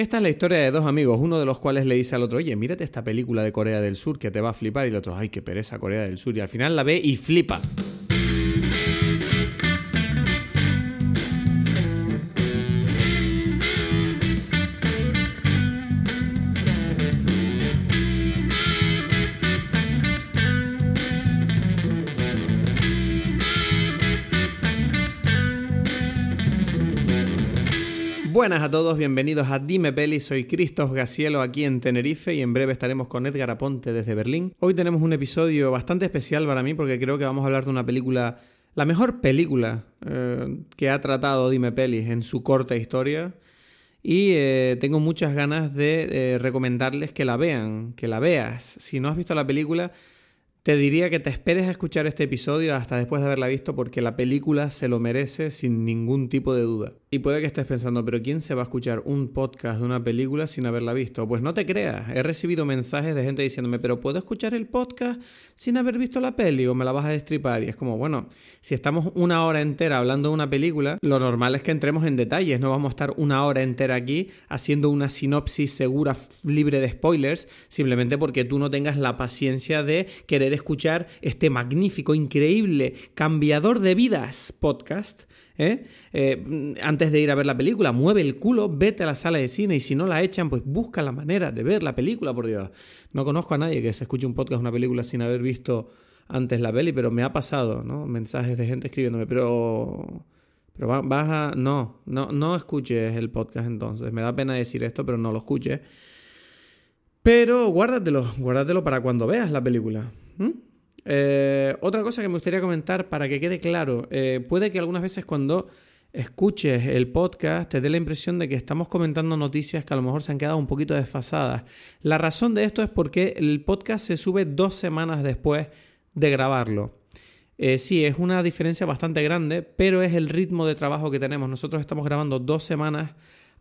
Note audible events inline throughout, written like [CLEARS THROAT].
Esta es la historia de dos amigos, uno de los cuales le dice al otro, oye, mírate esta película de Corea del Sur que te va a flipar, y el otro, ay, qué pereza Corea del Sur, y al final la ve y flipa. Buenas a todos, bienvenidos a Dime Peli, soy Cristos Gacielo aquí en Tenerife y en breve estaremos con Edgar Aponte desde Berlín. Hoy tenemos un episodio bastante especial para mí porque creo que vamos a hablar de una película, la mejor película eh, que ha tratado Dime Pelis en su corta historia y eh, tengo muchas ganas de eh, recomendarles que la vean, que la veas. Si no has visto la película, te diría que te esperes a escuchar este episodio hasta después de haberla visto porque la película se lo merece sin ningún tipo de duda. Y puede que estés pensando, pero ¿quién se va a escuchar un podcast de una película sin haberla visto? Pues no te creas, he recibido mensajes de gente diciéndome, pero ¿puedo escuchar el podcast sin haber visto la peli o me la vas a destripar? Y es como, bueno, si estamos una hora entera hablando de una película, lo normal es que entremos en detalles, no vamos a estar una hora entera aquí haciendo una sinopsis segura, libre de spoilers, simplemente porque tú no tengas la paciencia de querer escuchar este magnífico, increíble, cambiador de vidas podcast. ¿Eh? Eh, antes de ir a ver la película, mueve el culo, vete a la sala de cine y si no la echan, pues busca la manera de ver la película, por Dios. No conozco a nadie que se escuche un podcast, una película sin haber visto antes la peli, pero me ha pasado, ¿no? Mensajes de gente escribiéndome, pero... Pero vas a... No, no, no escuches el podcast entonces. Me da pena decir esto, pero no lo escuches. Pero guárdatelo, guárdatelo para cuando veas la película. Eh, otra cosa que me gustaría comentar para que quede claro, eh, puede que algunas veces cuando escuches el podcast te dé la impresión de que estamos comentando noticias que a lo mejor se han quedado un poquito desfasadas. La razón de esto es porque el podcast se sube dos semanas después de grabarlo. Eh, sí, es una diferencia bastante grande, pero es el ritmo de trabajo que tenemos. Nosotros estamos grabando dos semanas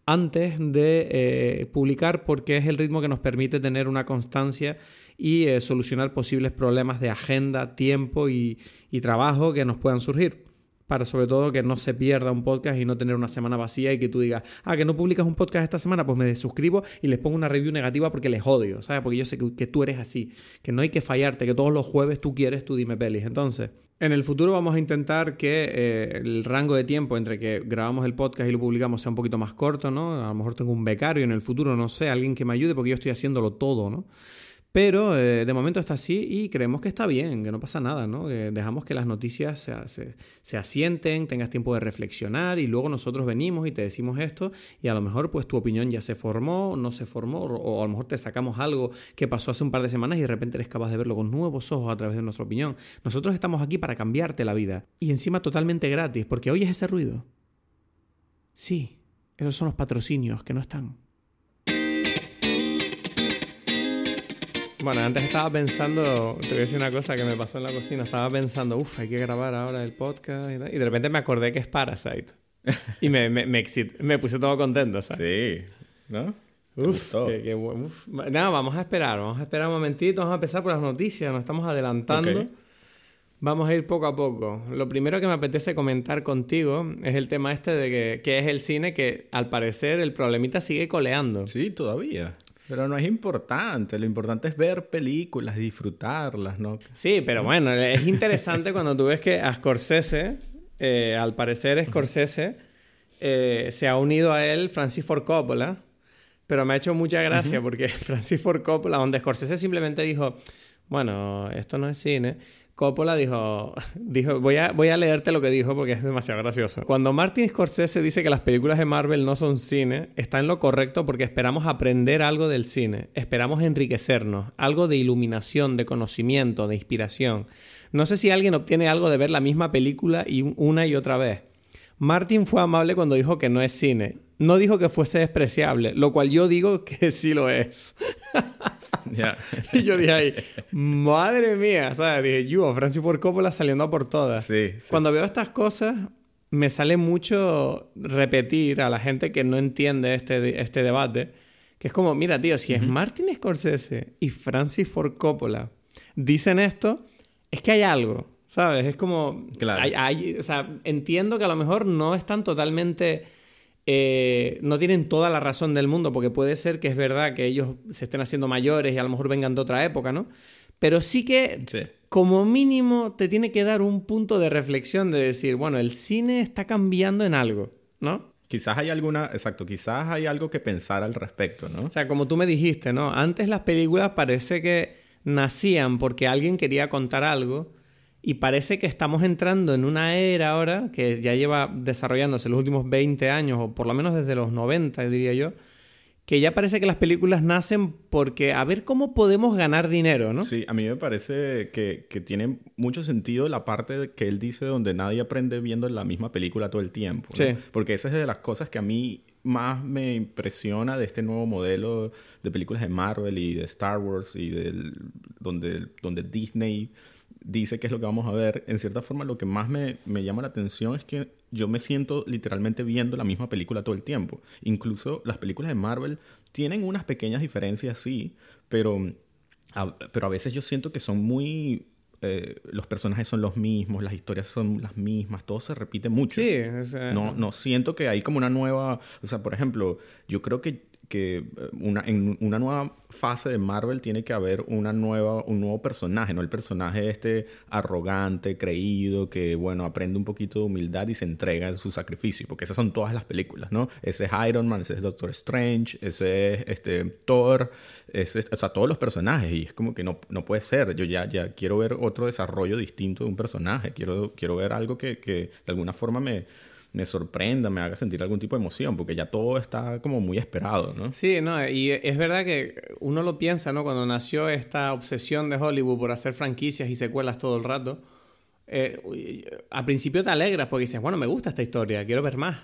antes de eh, publicar porque es el ritmo que nos permite tener una constancia y eh, solucionar posibles problemas de agenda, tiempo y, trabajo que nos puedan surgir para sobre todo que no se pierda un podcast y no tener una semana vacía y que tú digas, ah, que no publicas un podcast esta semana, pues me desuscribo y les pongo una review negativa porque les odio, ¿sabes? Porque yo sé que, tú eres así, que no hay que fallarte, que todos los jueves tú quieres tú dime pelis. Entonces, en el futuro vamos a intentar que eh, el rango de tiempo entre que grabamos el podcast y lo publicamos sea un poquito más corto, ¿no? A lo mejor tengo un becario en el futuro, no sé, alguien que me ayude porque yo estoy haciéndolo todo, ¿no? Pero eh, de momento está así y creemos que está bien, que no pasa nada, ¿no? dejamos que las noticias se, se, asienten, tengas tiempo de reflexionar y luego nosotros venimos y te decimos esto y a lo mejor pues tu opinión ya se formó, no se formó o a lo mejor te sacamos algo que pasó hace un par de semanas y de repente eres capaz de verlo con nuevos ojos a través de nuestra opinión. Nosotros estamos aquí para cambiarte la vida y encima totalmente gratis porque oyes ese ruido. Sí, esos son los patrocinios que no están. Bueno, antes estaba pensando, te voy a decir una cosa que me pasó en la cocina. Estaba pensando, uff, hay que grabar ahora el podcast y, y de repente me acordé que es Parasite. Y me, me, me, me puse todo contento, ¿sabes? Sí, ¿no? Uf, qué, uf. Nada, vamos a esperar, vamos a esperar un momentito, vamos a empezar por las noticias, nos estamos adelantando. Vamos a ir poco a poco. Lo primero que me apetece comentar contigo es el tema este de que, que es el cine que al parecer el problemita sigue coleando. Sí, todavía. Pero no es importante, lo importante es ver películas, disfrutarlas, ¿no? Sí, pero bueno, es [LAUGHS] interesante cuando tú ves que a Scorsese, eh, al parecer Scorsese, eh, se ha unido a él Francis Ford Coppola, pero me ha hecho mucha gracia porque [LAUGHS] Francis Ford Coppola, donde Scorsese simplemente dijo, bueno, esto no es cine, Coppola dijo, [LAUGHS] dijo voy, a, voy a leerte lo que dijo porque es demasiado gracioso. Cuando Martin Scorsese dice que las películas de Marvel no son cine, está en lo correcto porque esperamos aprender algo del cine, esperamos enriquecernos, algo de iluminación, de conocimiento, de inspiración. No sé si alguien obtiene algo de ver la misma película y una y otra vez. Martin fue amable cuando dijo que no es cine. No dijo que fuese despreciable, lo cual yo digo [LAUGHS] que sí lo es. [LAUGHS] [LAUGHS] y yo dije ahí, madre mía, ¿sabes? Dije, yo, Francis Ford Coppola saliendo a por todas. Sí, Cuando veo estas cosas, me sale mucho repetir a la gente que no entiende este, este debate, que es como, mira, tío, si es Martin Scorsese y Francis Ford Coppola dicen esto, es que hay algo, ¿sabes? Es como, claro. hay, o sea, entiendo que a lo mejor no están totalmente eh, no tienen toda la razón del mundo, porque puede ser que es verdad que ellos se estén haciendo mayores y a lo mejor vengan de otra época, ¿no? Pero sí que, como mínimo, te tiene que dar un punto de reflexión de decir, bueno, el cine está cambiando en algo, ¿no? Quizás hay alguna, exacto, quizás hay algo que pensar al respecto, ¿no? O sea, como tú me dijiste, ¿no? Antes las películas parece que nacían porque alguien quería contar algo y parece que estamos entrando en una era ahora que ya lleva desarrollándose los últimos 20 años, o por lo menos desde los 90, diría yo, que ya parece que las películas nacen porque a ver cómo podemos ganar dinero, ¿no? Sí, a mí me parece que, que tiene mucho sentido la parte que él dice donde nadie aprende viendo la misma película todo el tiempo. Sí. Porque esa es de las cosas que a mí más me impresiona de este nuevo modelo de películas de Marvel y de Star Wars y del, donde, donde Disney dice qué es lo que vamos a ver, en cierta forma lo que más me, llama la atención es que yo me siento literalmente viendo la misma película todo el tiempo. Incluso las películas de Marvel tienen unas pequeñas diferencias, sí, pero a, pero a veces yo siento que son muy... Eh, los personajes son los mismos, las historias son las mismas, todo se repite mucho. Sí, no, no siento que hay como una nueva... O sea, por ejemplo, yo creo que que eh, una, en una nueva fase de Marvel tiene que haber una nueva, un nuevo personaje, ¿no? El personaje este arrogante, creído, que, bueno, aprende un poquito de humildad y se entrega en su sacrificio, porque esas son todas las películas, ¿no? Ese es Iron Man, ese es Doctor Strange, ese es este, Thor, o sea, todos los personajes, y es como que no, no puede ser, yo ya, ya quiero ver otro desarrollo distinto de un personaje, quiero, quiero ver algo que, que de alguna forma me me sorprenda, me haga sentir algún tipo de emoción, porque ya todo está como muy esperado, ¿no? Sí, no, y es verdad que uno lo piensa, ¿no? Cuando nació esta obsesión de Hollywood por hacer franquicias y secuelas todo el rato, eh, al principio te alegras porque dices, bueno, me gusta esta historia, quiero ver más.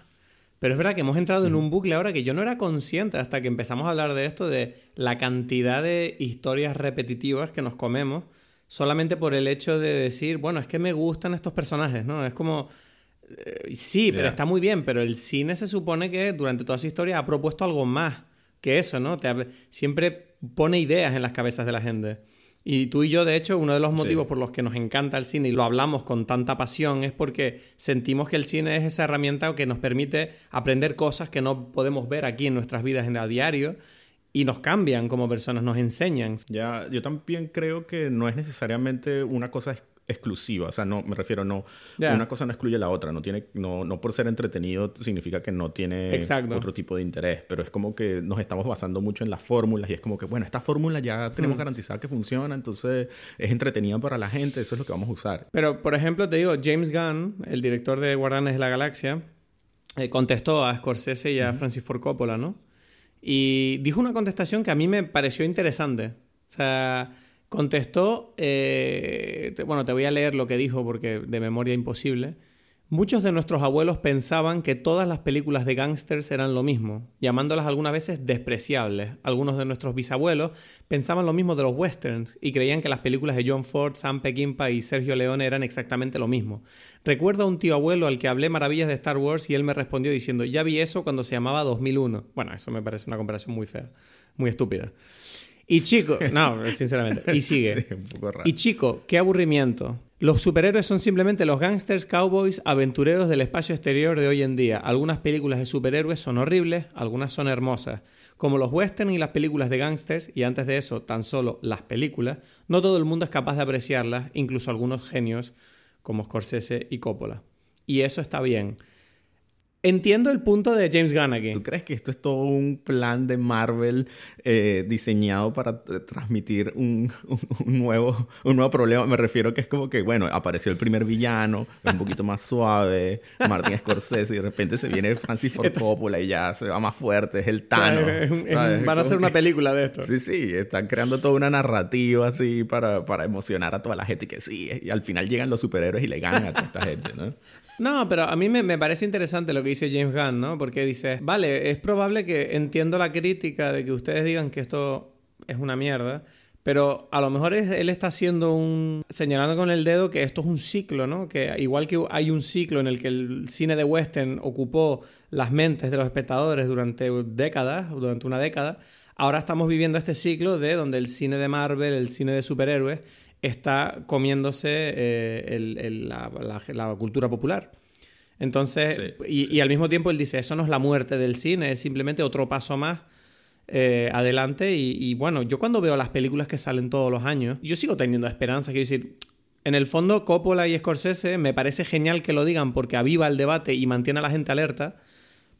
Pero es verdad que hemos entrado en un bucle ahora que yo no era consciente hasta que empezamos a hablar de esto, de la cantidad de historias repetitivas que nos comemos solamente por el hecho de decir, bueno, es que me gustan estos personajes, ¿no? Es como sí, pero está muy bien, pero el cine se supone que durante toda su historia ha propuesto algo más que eso, ¿no? siempre pone ideas en las cabezas de la gente. Y tú y yo, de hecho, uno de los motivos por los que nos encanta el cine y lo hablamos con tanta pasión es porque sentimos que el cine es esa herramienta que nos permite aprender cosas que no podemos ver aquí en nuestras vidas en el diario y nos cambian como personas, nos enseñan. Ya, yo también creo que no es necesariamente una cosa exclusiva. O sea, no, me refiero, no, una cosa no excluye la otra. No tiene, no, no por ser entretenido significa que no tiene otro tipo de interés. Pero es como que nos estamos basando mucho en las fórmulas y es como que, bueno, esta fórmula ya tenemos mm. garantizada que funciona, entonces es entretenida para la gente, eso es lo que vamos a usar. Pero, por ejemplo, te digo, James Gunn, el director de Guardianes de la Galaxia, eh, contestó a Scorsese y a Francis Ford Coppola, ¿no? Y dijo una contestación que a mí me pareció interesante. O sea, Contestó, eh, bueno, te voy a leer lo que dijo porque de memoria imposible. Muchos de nuestros abuelos pensaban que todas las películas de gángsters eran lo mismo, llamándolas algunas veces despreciables. Algunos de nuestros bisabuelos pensaban lo mismo de los westerns y creían que las películas de John Ford, Sam Peckinpah y Sergio Leone eran exactamente lo mismo. Recuerdo a un tío abuelo al que hablé maravillas de Star Wars y él me respondió diciendo, ya vi eso cuando se llamaba 2001. Bueno, eso me parece una comparación muy fea, muy estúpida. Y chico, no, sinceramente. Y sigue. [LAUGHS] Y chico, qué aburrimiento. Los superhéroes son simplemente los gangsters, cowboys, aventureros del espacio exterior de hoy en día. Algunas películas de superhéroes son horribles, algunas son hermosas. Como los western y las películas de gangsters, y antes de eso tan solo las películas, no todo el mundo es capaz de apreciarlas, incluso algunos genios como Scorsese y Coppola. Y eso está bien. Entiendo el punto de James Gunn aquí. ¿Tú crees que esto es todo un plan de Marvel eh, diseñado para eh, transmitir un, nuevo, un nuevo problema? Me refiero que es como que, bueno, apareció el primer villano, es un poquito más suave, Martin Scorsese, y de repente se viene Francis Ford Coppola y ya se va más fuerte, es el Tano. Van a hacer una película de esto. Sí, sí, están creando toda una narrativa así para, para emocionar a toda la gente y que sí, y al final llegan los superhéroes y le ganan a toda esta gente, ¿no? [LAUGHS] No, pero a mí me, parece interesante lo que dice James Gunn, ¿no? Porque dice, vale, es probable que entiendo la crítica de que ustedes digan que esto es una mierda, pero a lo mejor él está haciendo un... señalando con el dedo que esto es un ciclo, ¿no? Que igual que hay un ciclo en el que el cine de western ocupó las mentes de los espectadores durante décadas, durante una década, ahora estamos viviendo este ciclo de donde el cine de Marvel, el cine de superhéroes, está comiéndose eh, la, cultura popular. Entonces, y, al mismo tiempo él dice, eso no es la muerte del cine, es simplemente otro paso más eh, adelante. Y, bueno, yo cuando veo las películas que salen todos los años, yo sigo teniendo esperanza. Quiero decir, en el fondo, Coppola y Scorsese me parece genial que lo digan porque aviva el debate y mantiene a la gente alerta.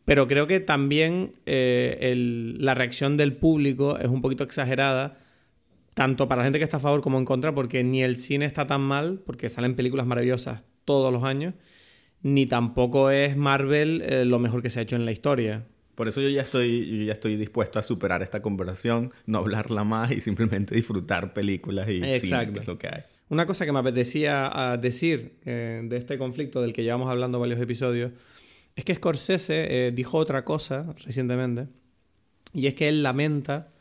Pero creo que también eh, la reacción del público es un poquito exagerada, tanto para la gente que está a favor como en contra, porque ni el cine está tan mal, porque salen películas maravillosas todos los años, ni tampoco es Marvel eh, lo mejor que se ha hecho en la historia. Por eso yo ya estoy, ya estoy dispuesto a superar esta conversación, no hablarla más y simplemente [LAUGHS] disfrutar películas y Exacto. es lo que hay. Una cosa que me apetecía ah, decir eh, de este conflicto del que llevamos hablando varios episodios es que Scorsese eh, dijo otra cosa recientemente y es que él lamenta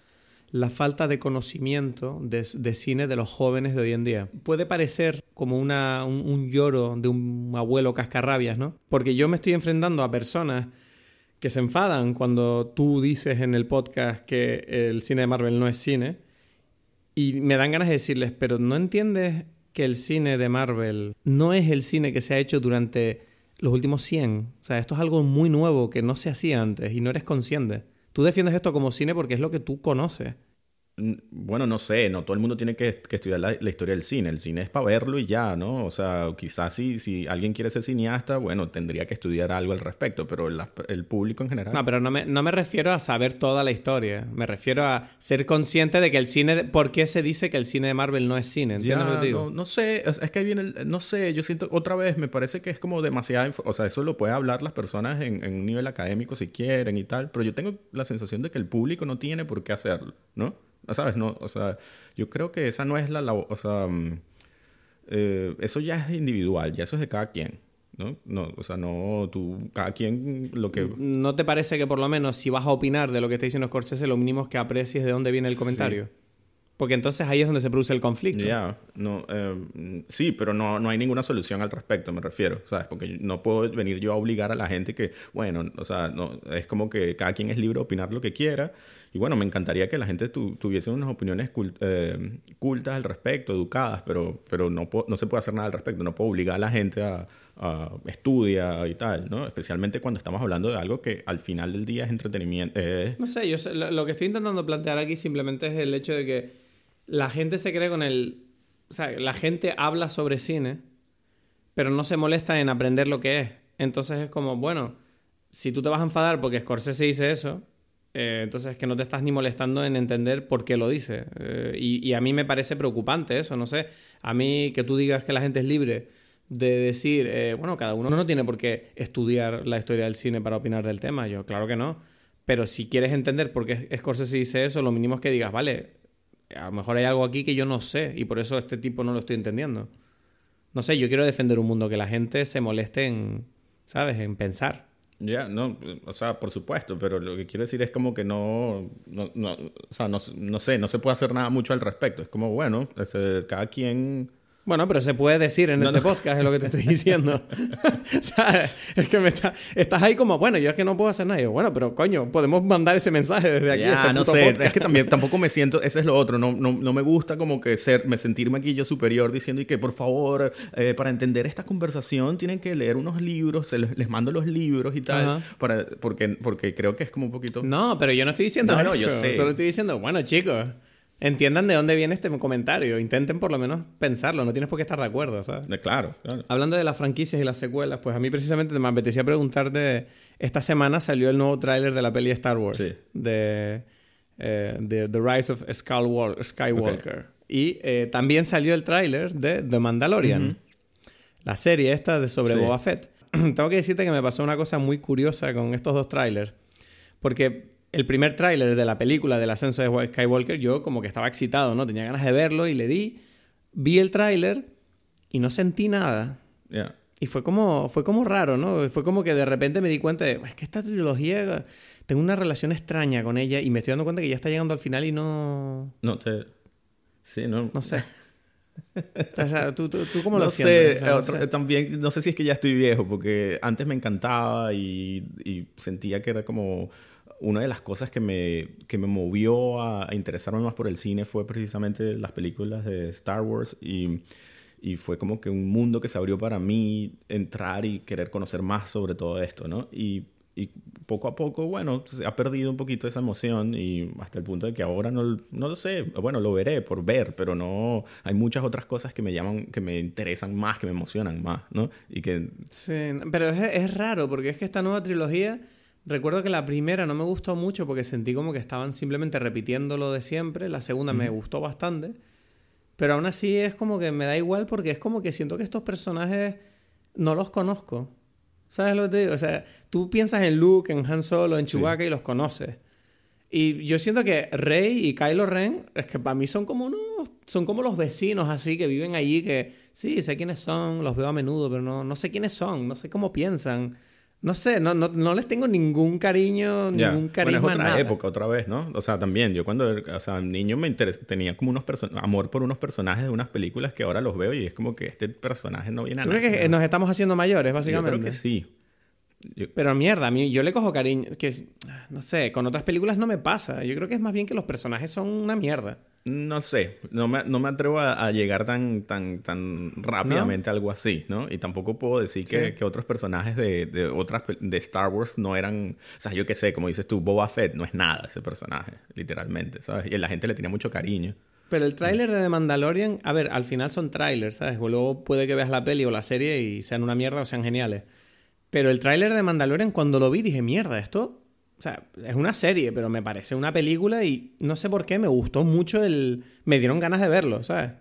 la falta de conocimiento de, cine de los jóvenes de hoy en día. Puede parecer como una, un, lloro de un abuelo cascarrabias, ¿no? Porque yo me estoy enfrentando a personas que se enfadan cuando tú dices en el podcast que el cine de Marvel no es cine y me dan ganas de decirles, pero ¿no entiendes que el cine de Marvel no es el cine que se ha hecho durante los últimos 100? O sea, esto es algo muy nuevo que no se hacía antes y no eres consciente. Tú defiendes esto como cine porque es lo que tú conoces. Bueno, no sé, no todo el mundo tiene que, estudiar la, historia del cine. El cine es para verlo y ya, ¿no? O sea, quizás si, si alguien quiere ser cineasta, bueno, tendría que estudiar algo al respecto, pero el público en general. No, pero no me, no me refiero a saber toda la historia. Me refiero a ser consciente de que el cine. ¿Por qué se dice que el cine de Marvel no es cine? ¿Entiendes lo que digo? No, no, sé, es, que ahí viene. El, no sé, yo siento otra vez, me parece que es como demasiada. O sea, eso lo puede hablar las personas en, en un nivel académico si quieren y tal, pero yo tengo la sensación de que el público no tiene por qué hacerlo, ¿no? ¿Sabes? No, o sea, yo creo que esa no es la... o sea, mm, eh, eso ya es individual, ya eso es de cada quien. ¿no? no o sea, no, tú, cada quien lo que... ¿No te parece que por lo menos si vas a opinar de lo que está diciendo Scorsese, lo mínimo es que aprecies de dónde viene el comentario? Porque entonces ahí es donde se produce el conflicto. Ya, no, eh, sí, pero no, no hay ninguna solución al respecto, me refiero, ¿sabes? Porque no puedo venir yo a obligar a la gente que, bueno, o sea, no, es como que cada quien es libre de opinar lo que quiera y bueno, me encantaría que la gente tuviese unas opiniones eh, cultas al respecto, educadas, pero, pero no, no se puede hacer nada al respecto. No puedo obligar a la gente a, estudiar y tal, ¿no? Especialmente cuando estamos hablando de algo que al final del día es entretenimiento. No sé, yo lo que estoy intentando plantear aquí simplemente es el hecho de que la gente se cree con el... O sea, la gente habla sobre cine, pero no se molesta en aprender lo que es. Entonces es como, bueno, si tú te vas a enfadar porque Scorsese dice eso, eh, entonces es que no te estás ni molestando en entender por qué lo dice. Eh, y, a mí me parece preocupante eso, no sé. A mí que tú digas que la gente es libre de decir, eh, bueno, cada uno no tiene por qué estudiar la historia del cine para opinar del tema. Yo, claro que no. Pero si quieres entender por qué Scorsese dice eso, lo mínimo es que digas, vale, a lo mejor hay algo aquí que yo no sé y por eso este tipo no lo estoy entendiendo. No sé, yo quiero defender un mundo que la gente se moleste en, ¿sabes?, en pensar. Ya, no, o sea, por supuesto, pero lo que quiero decir es como que no, no, no o sea, no, no, sé, no se puede hacer nada mucho al respecto. Es como, bueno, cada quien bueno, pero se puede decir en este podcast, es lo que te estoy diciendo. [LAUGHS] [LAUGHS] ¿Sabes? Es que me estás ahí como, bueno, yo es que no puedo hacer nada. bueno, pero coño, podemos mandar ese mensaje desde aquí. Ya, este no sé, es que también [LAUGHS] tampoco me siento, ese es lo otro, no, no, no me gusta como que ser, me sentirme aquí yo superior diciendo y que por favor, eh, para entender esta conversación tienen que leer unos libros, se les, mando los libros y tal, para, porque, porque creo que es como un poquito... No, pero yo no estoy diciendo eso, yo sé. solo estoy diciendo, bueno chicos entiendan de dónde viene este comentario. Intenten por lo menos pensarlo. No tienes por qué estar de acuerdo, ¿sabes? Claro, claro. Hablando de las franquicias y las secuelas, pues a mí precisamente me apetecía preguntarte... Esta semana salió el nuevo tráiler de la peli Star Wars. Sí. De, eh, The Rise of Skywalker. Y eh, también salió el tráiler de The Mandalorian. La serie esta de sobre Boba Fett. [CLEARS THROAT] Tengo que decirte que me pasó una cosa muy curiosa con estos dos trailers. Porque el primer tráiler de la película del ascenso de Skywalker, yo como que estaba excitado, ¿no? Tenía ganas de verlo y le di. Vi el tráiler y no sentí nada. Y fue como, fue como raro, ¿no? Fue como que de repente me di cuenta de, es que esta trilogía, tengo una relación extraña con ella y me estoy dando cuenta que ya está llegando al final y no... No te... Sí, no... No sé. o sea, ¿tú, tú, cómo [LAUGHS] lo sientes? no También, no sé si es que ya estoy viejo, porque antes me encantaba y, y sentía que era como una de las cosas que me, que me movió a, interesarme más por el cine fue precisamente las películas de Star Wars y, y fue como que un mundo que se abrió para mí entrar y querer conocer más sobre todo esto, ¿no? Y, y poco a poco, bueno, se ha perdido un poquito esa emoción y hasta el punto de que ahora no, no lo sé, bueno, lo veré por ver, pero no, hay muchas otras cosas que me llaman, que me interesan más, que me emocionan más, ¿no? Y que... Sí, pero es, es raro porque es que esta nueva trilogía... Recuerdo que la primera no me gustó mucho porque sentí como que estaban simplemente repitiendo lo de siempre. La segunda me gustó bastante. Pero aún así es como que me da igual porque es como que siento que estos personajes no los conozco. ¿Sabes lo que te digo? O sea, tú piensas en Luke, en Han Solo, en Chewbacca y los conoces. Y yo siento que Rey y Kylo Ren, es que para mí son como unos, son como los vecinos así que viven allí, que sí, sé quiénes son, los veo a menudo, pero no, no sé quiénes son, no sé cómo piensan. No sé, no, no, no les tengo ningún cariño, ningún carisma. Bueno, es otra época, otra vez, ¿no? O sea, también, yo cuando, o sea, niño me tenía como unos amor por unos personajes de unas películas que ahora los veo y es como que este personaje no viene a ¿Tú crees que nos estamos haciendo mayores, básicamente? Yo creo que sí. Pero mierda, a mí yo le cojo cariño, que no sé, con otras películas no me pasa. Yo creo que es más bien que los personajes son una mierda. No sé, no me, no me atrevo a, llegar tan, tan, tan rápidamente a algo así, ¿no? Y tampoco puedo decir que, que otros personajes de, de, otras de Star Wars no eran, o sea, yo qué sé, como dices tú, Boba Fett no es nada ese personaje, literalmente, ¿sabes? Y la gente le tiene mucho cariño. Pero el tráiler de The Mandalorian, a ver, al final son trailers, ¿sabes? luego puede que veas la peli o la serie y sean una mierda o sean geniales. Pero el tráiler de Mandalorian, cuando lo vi, dije, mierda, esto o sea, es una serie, pero me parece una película y no sé por qué me gustó mucho el... Me dieron ganas de verlo, ¿sabes?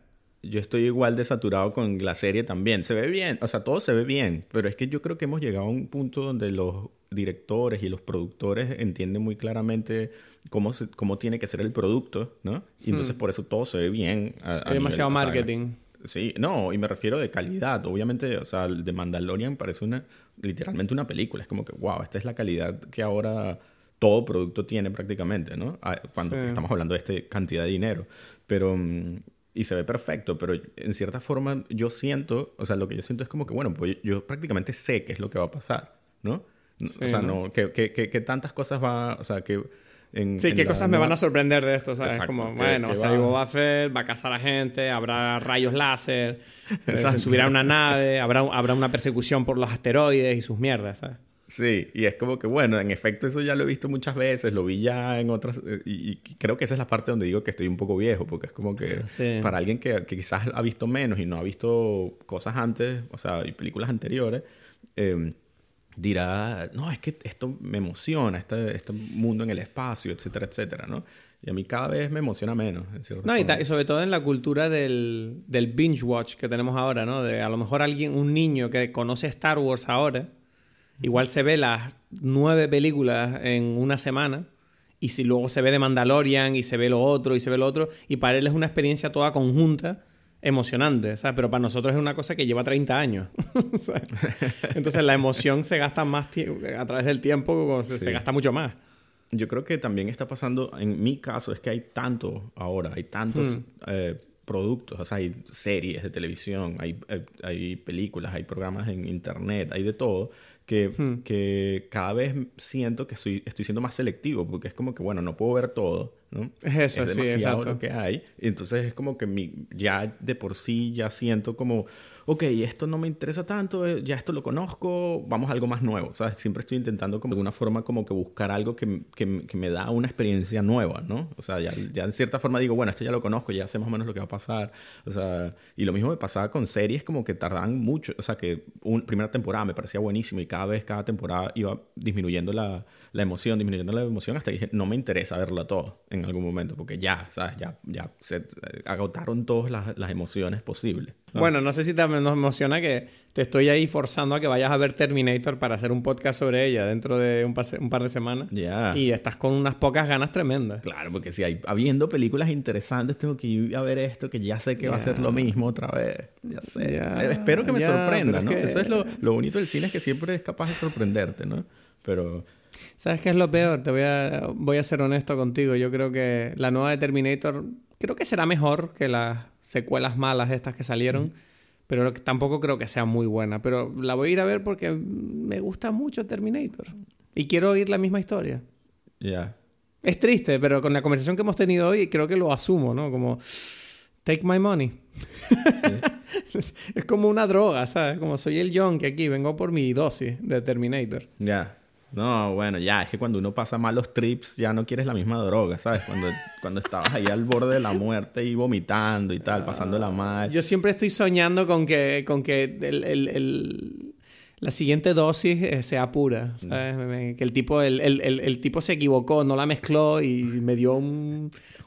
Yo estoy igual de saturado con la serie también. Se ve bien, o sea, todo se ve bien, pero es que yo creo que hemos llegado a un punto donde los directores y los productores entienden muy claramente cómo, cómo tiene que ser el producto, ¿no? Y entonces hmm. por eso todo se ve bien. Hay demasiado marketing. Sí, no, y me refiero de calidad. Obviamente, o sea, el de Mandalorian parece una, literalmente una película. Es como que, wow, esta es la calidad que ahora todo producto tiene prácticamente, ¿no? Ah, cuando estamos hablando de esta cantidad de dinero. Pero, mm, y se ve perfecto, pero en cierta forma yo siento, o sea, lo que yo siento es como que, bueno, pues yo prácticamente sé qué es lo que va a pasar, ¿no? o sea, no, que, que, que, tantas cosas va, o sea, que sí, qué cosas me van a sorprender de esto, ¿sabes? como, bueno, va a salir Boba Fett, va a cazar a gente, habrá [LAUGHS] rayos láser, eh, se subirá a una nave, habrá, habrá una persecución por los asteroides y sus mierdas, ¿sabes? Sí, y es como que, bueno, en efecto eso ya lo he visto muchas veces, lo vi ya en otras, eh, y, creo que esa es la parte donde digo que estoy un poco viejo, porque es como que para alguien que, que, quizás ha visto menos y no ha visto cosas antes, o sea, y películas anteriores, eh, dirá, no, es que esto me emociona, este, este mundo en el espacio, etcétera, etcétera, ¿no? Y a mí cada vez me emociona menos. no, y, sobre todo en la cultura del, del, binge watch que tenemos ahora, ¿no? De a lo mejor alguien, un niño que conoce Star Wars ahora, igual se ve las nueve películas en una semana, y si luego se ve de Mandalorian, y se ve lo otro, y se ve lo otro, y para él es una experiencia toda conjunta emocionante, ¿sabes? Pero para nosotros es una cosa que lleva 30 años. [LAUGHS] [LAUGHS] Entonces la emoción se gasta más a través del tiempo, se, gasta mucho más. Yo creo que también está pasando, en mi caso, es que hay tanto ahora, hay tantos hmm. eh, productos, o sea, hay series de televisión, hay, hay, hay películas, hay programas en internet, hay de todo que, hmm. que cada vez siento que soy, estoy siendo más selectivo, porque es como que, bueno, no puedo ver todo, ¿no? Es eso, es demasiado lo que hay. Entonces es como que mi, ya de por sí ya siento como ok, esto no me interesa tanto, eh, ya esto lo conozco, vamos a algo más nuevo. Sea, siempre estoy intentando como de alguna forma como que buscar algo que, que, que me da una experiencia nueva, ¿no? O sea, ya, ya, en cierta forma digo, bueno, esto ya lo conozco, ya sé más o menos lo que va a pasar. O sea, y lo mismo me pasaba con series como que tardan mucho. O sea, que una primera temporada me parecía buenísimo y cada vez, cada temporada iba disminuyendo la, la emoción, disminuyendo la emoción hasta que dije, no me interesa verla todo en algún momento porque ya, ¿sabes? Ya, ya se agotaron todas las, las emociones posibles. Bueno, no sé si también nos emociona que te estoy ahí forzando a que vayas a ver Terminator para hacer un podcast sobre ella dentro de un, un par de semanas. Ya. Y estás con unas pocas ganas tremendas. Claro, porque si hay habiendo películas interesantes, tengo que ir a ver esto, que ya sé que va a ser lo mismo otra vez. Ya sé. Espero que me sorprenda, ¿no? Eso es lo, lo bonito del cine, es que siempre es capaz de sorprenderte, ¿no? Pero... ¿Sabes qué es lo peor? Te voy a, voy a ser honesto contigo. Yo creo que la nueva de Terminator creo que será mejor que las secuelas malas estas que salieron. Pero tampoco creo que sea muy buena. Pero la voy a ir a ver porque me gusta mucho Terminator. Y quiero oír la misma historia. Ya. Es triste, pero con la conversación que hemos tenido hoy creo que lo asumo, ¿no? Como Take my money. [LAUGHS] es como una droga, ¿sabes? Como soy el que aquí vengo por mi dosis de Terminator. Ya. No, bueno, ya, es que cuando uno pasa malos trips ya no quieres la misma droga, ¿sabes? Cuando, cuando estabas ahí al borde de la muerte y vomitando y tal, pasando la mal. Yo siempre estoy soñando con que, con que el, la siguiente dosis eh, sea pura, ¿sabes? Que el tipo, el, el, tipo se equivocó, no la mezcló y me dio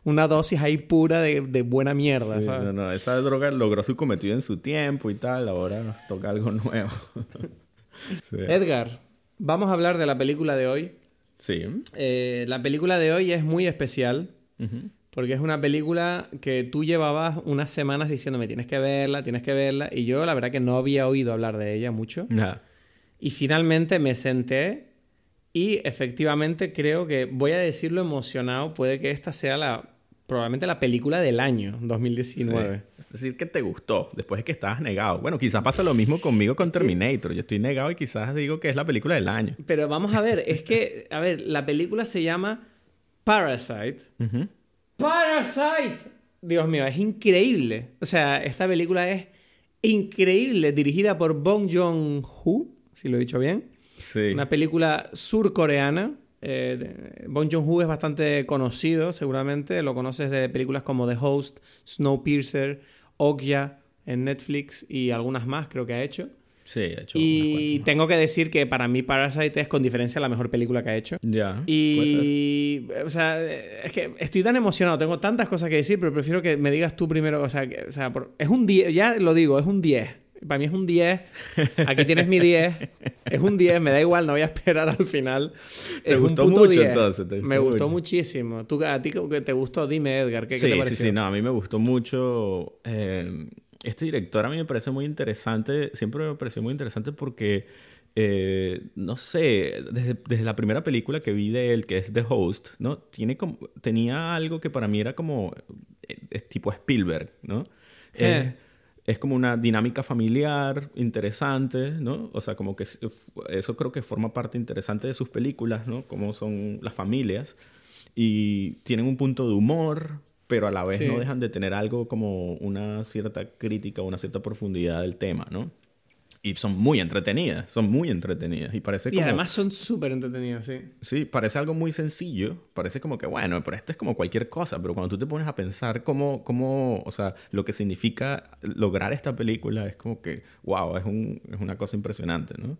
una dosis ahí pura de, de buena mierda, ¿sabes? No, no, esa droga logró su cometido en su tiempo y tal, ahora nos toca algo nuevo. [LAUGHS] Edgar, Vamos a hablar de la película de hoy. Sí. Eh, la película de hoy es muy especial. Porque es una película que tú llevabas unas semanas diciéndome tienes que verla, tienes que verla. Y yo la verdad que no había oído hablar de ella mucho. Y finalmente me senté y efectivamente creo que, voy a decirlo emocionado, puede que esta sea la probablemente la película del año 2019. Es decir, que te gustó después de que estabas negado. Bueno, quizás pasa lo mismo conmigo con Terminator. Yo estoy negado y quizás digo que es la película del año. Pero vamos a ver, es que, a ver, la película se llama Parasite. Parasite. Dios mío, es increíble. O sea, esta película es increíble, dirigida por Bong Joon-ho, si lo he dicho bien. Sí. Una película surcoreana eh, bon Joon-ho es bastante conocido, seguramente. Lo conoces de películas como The Host, Snowpiercer, Okja en Netflix y algunas más creo que ha hecho. Sí, ha hecho Y tengo que decir que para mí Parasite es con diferencia la mejor película que ha hecho. Ya. y, o sea, es que estoy tan emocionado, tengo tantas cosas que decir, pero prefiero que me digas tú primero. O sea, o sea es un 10, ya lo digo, es un 10. Para mí es un 10. Aquí tienes mi 10. Es un 10, me da igual, no voy a esperar al final. ¿Te gustó mucho entonces? me gustó muchísimo. ¿Tú, ¿A ti que te gustó? Dime, Edgar, ¿qué, sí, te pareció? Sí, sí, no, a mí me gustó mucho. Eh, este director a mí me parece muy interesante. Siempre me pareció muy interesante porque. Eh, no sé, desde, desde, la primera película que vi de él, que es The Host, ¿no? Tiene como, tenía algo que para mí era como eh, es tipo Spielberg, ¿no? Eh, es como una dinámica familiar interesante, ¿no? O sea, como que eso creo que forma parte interesante de sus películas, ¿no? Como son las familias. Y tienen un punto de humor, pero a la vez no dejan de tener algo como una cierta crítica, una cierta profundidad del tema, ¿no? Y son muy entretenidas, son muy entretenidas. Y parece Y además son súper entretenidas, sí. Sí, parece algo muy sencillo, parece como que, bueno, pero esto es como cualquier cosa, pero cuando tú te pones a pensar cómo, cómo o sea, lo que significa lograr esta película es como que, wow, es, un, es una cosa impresionante, ¿no?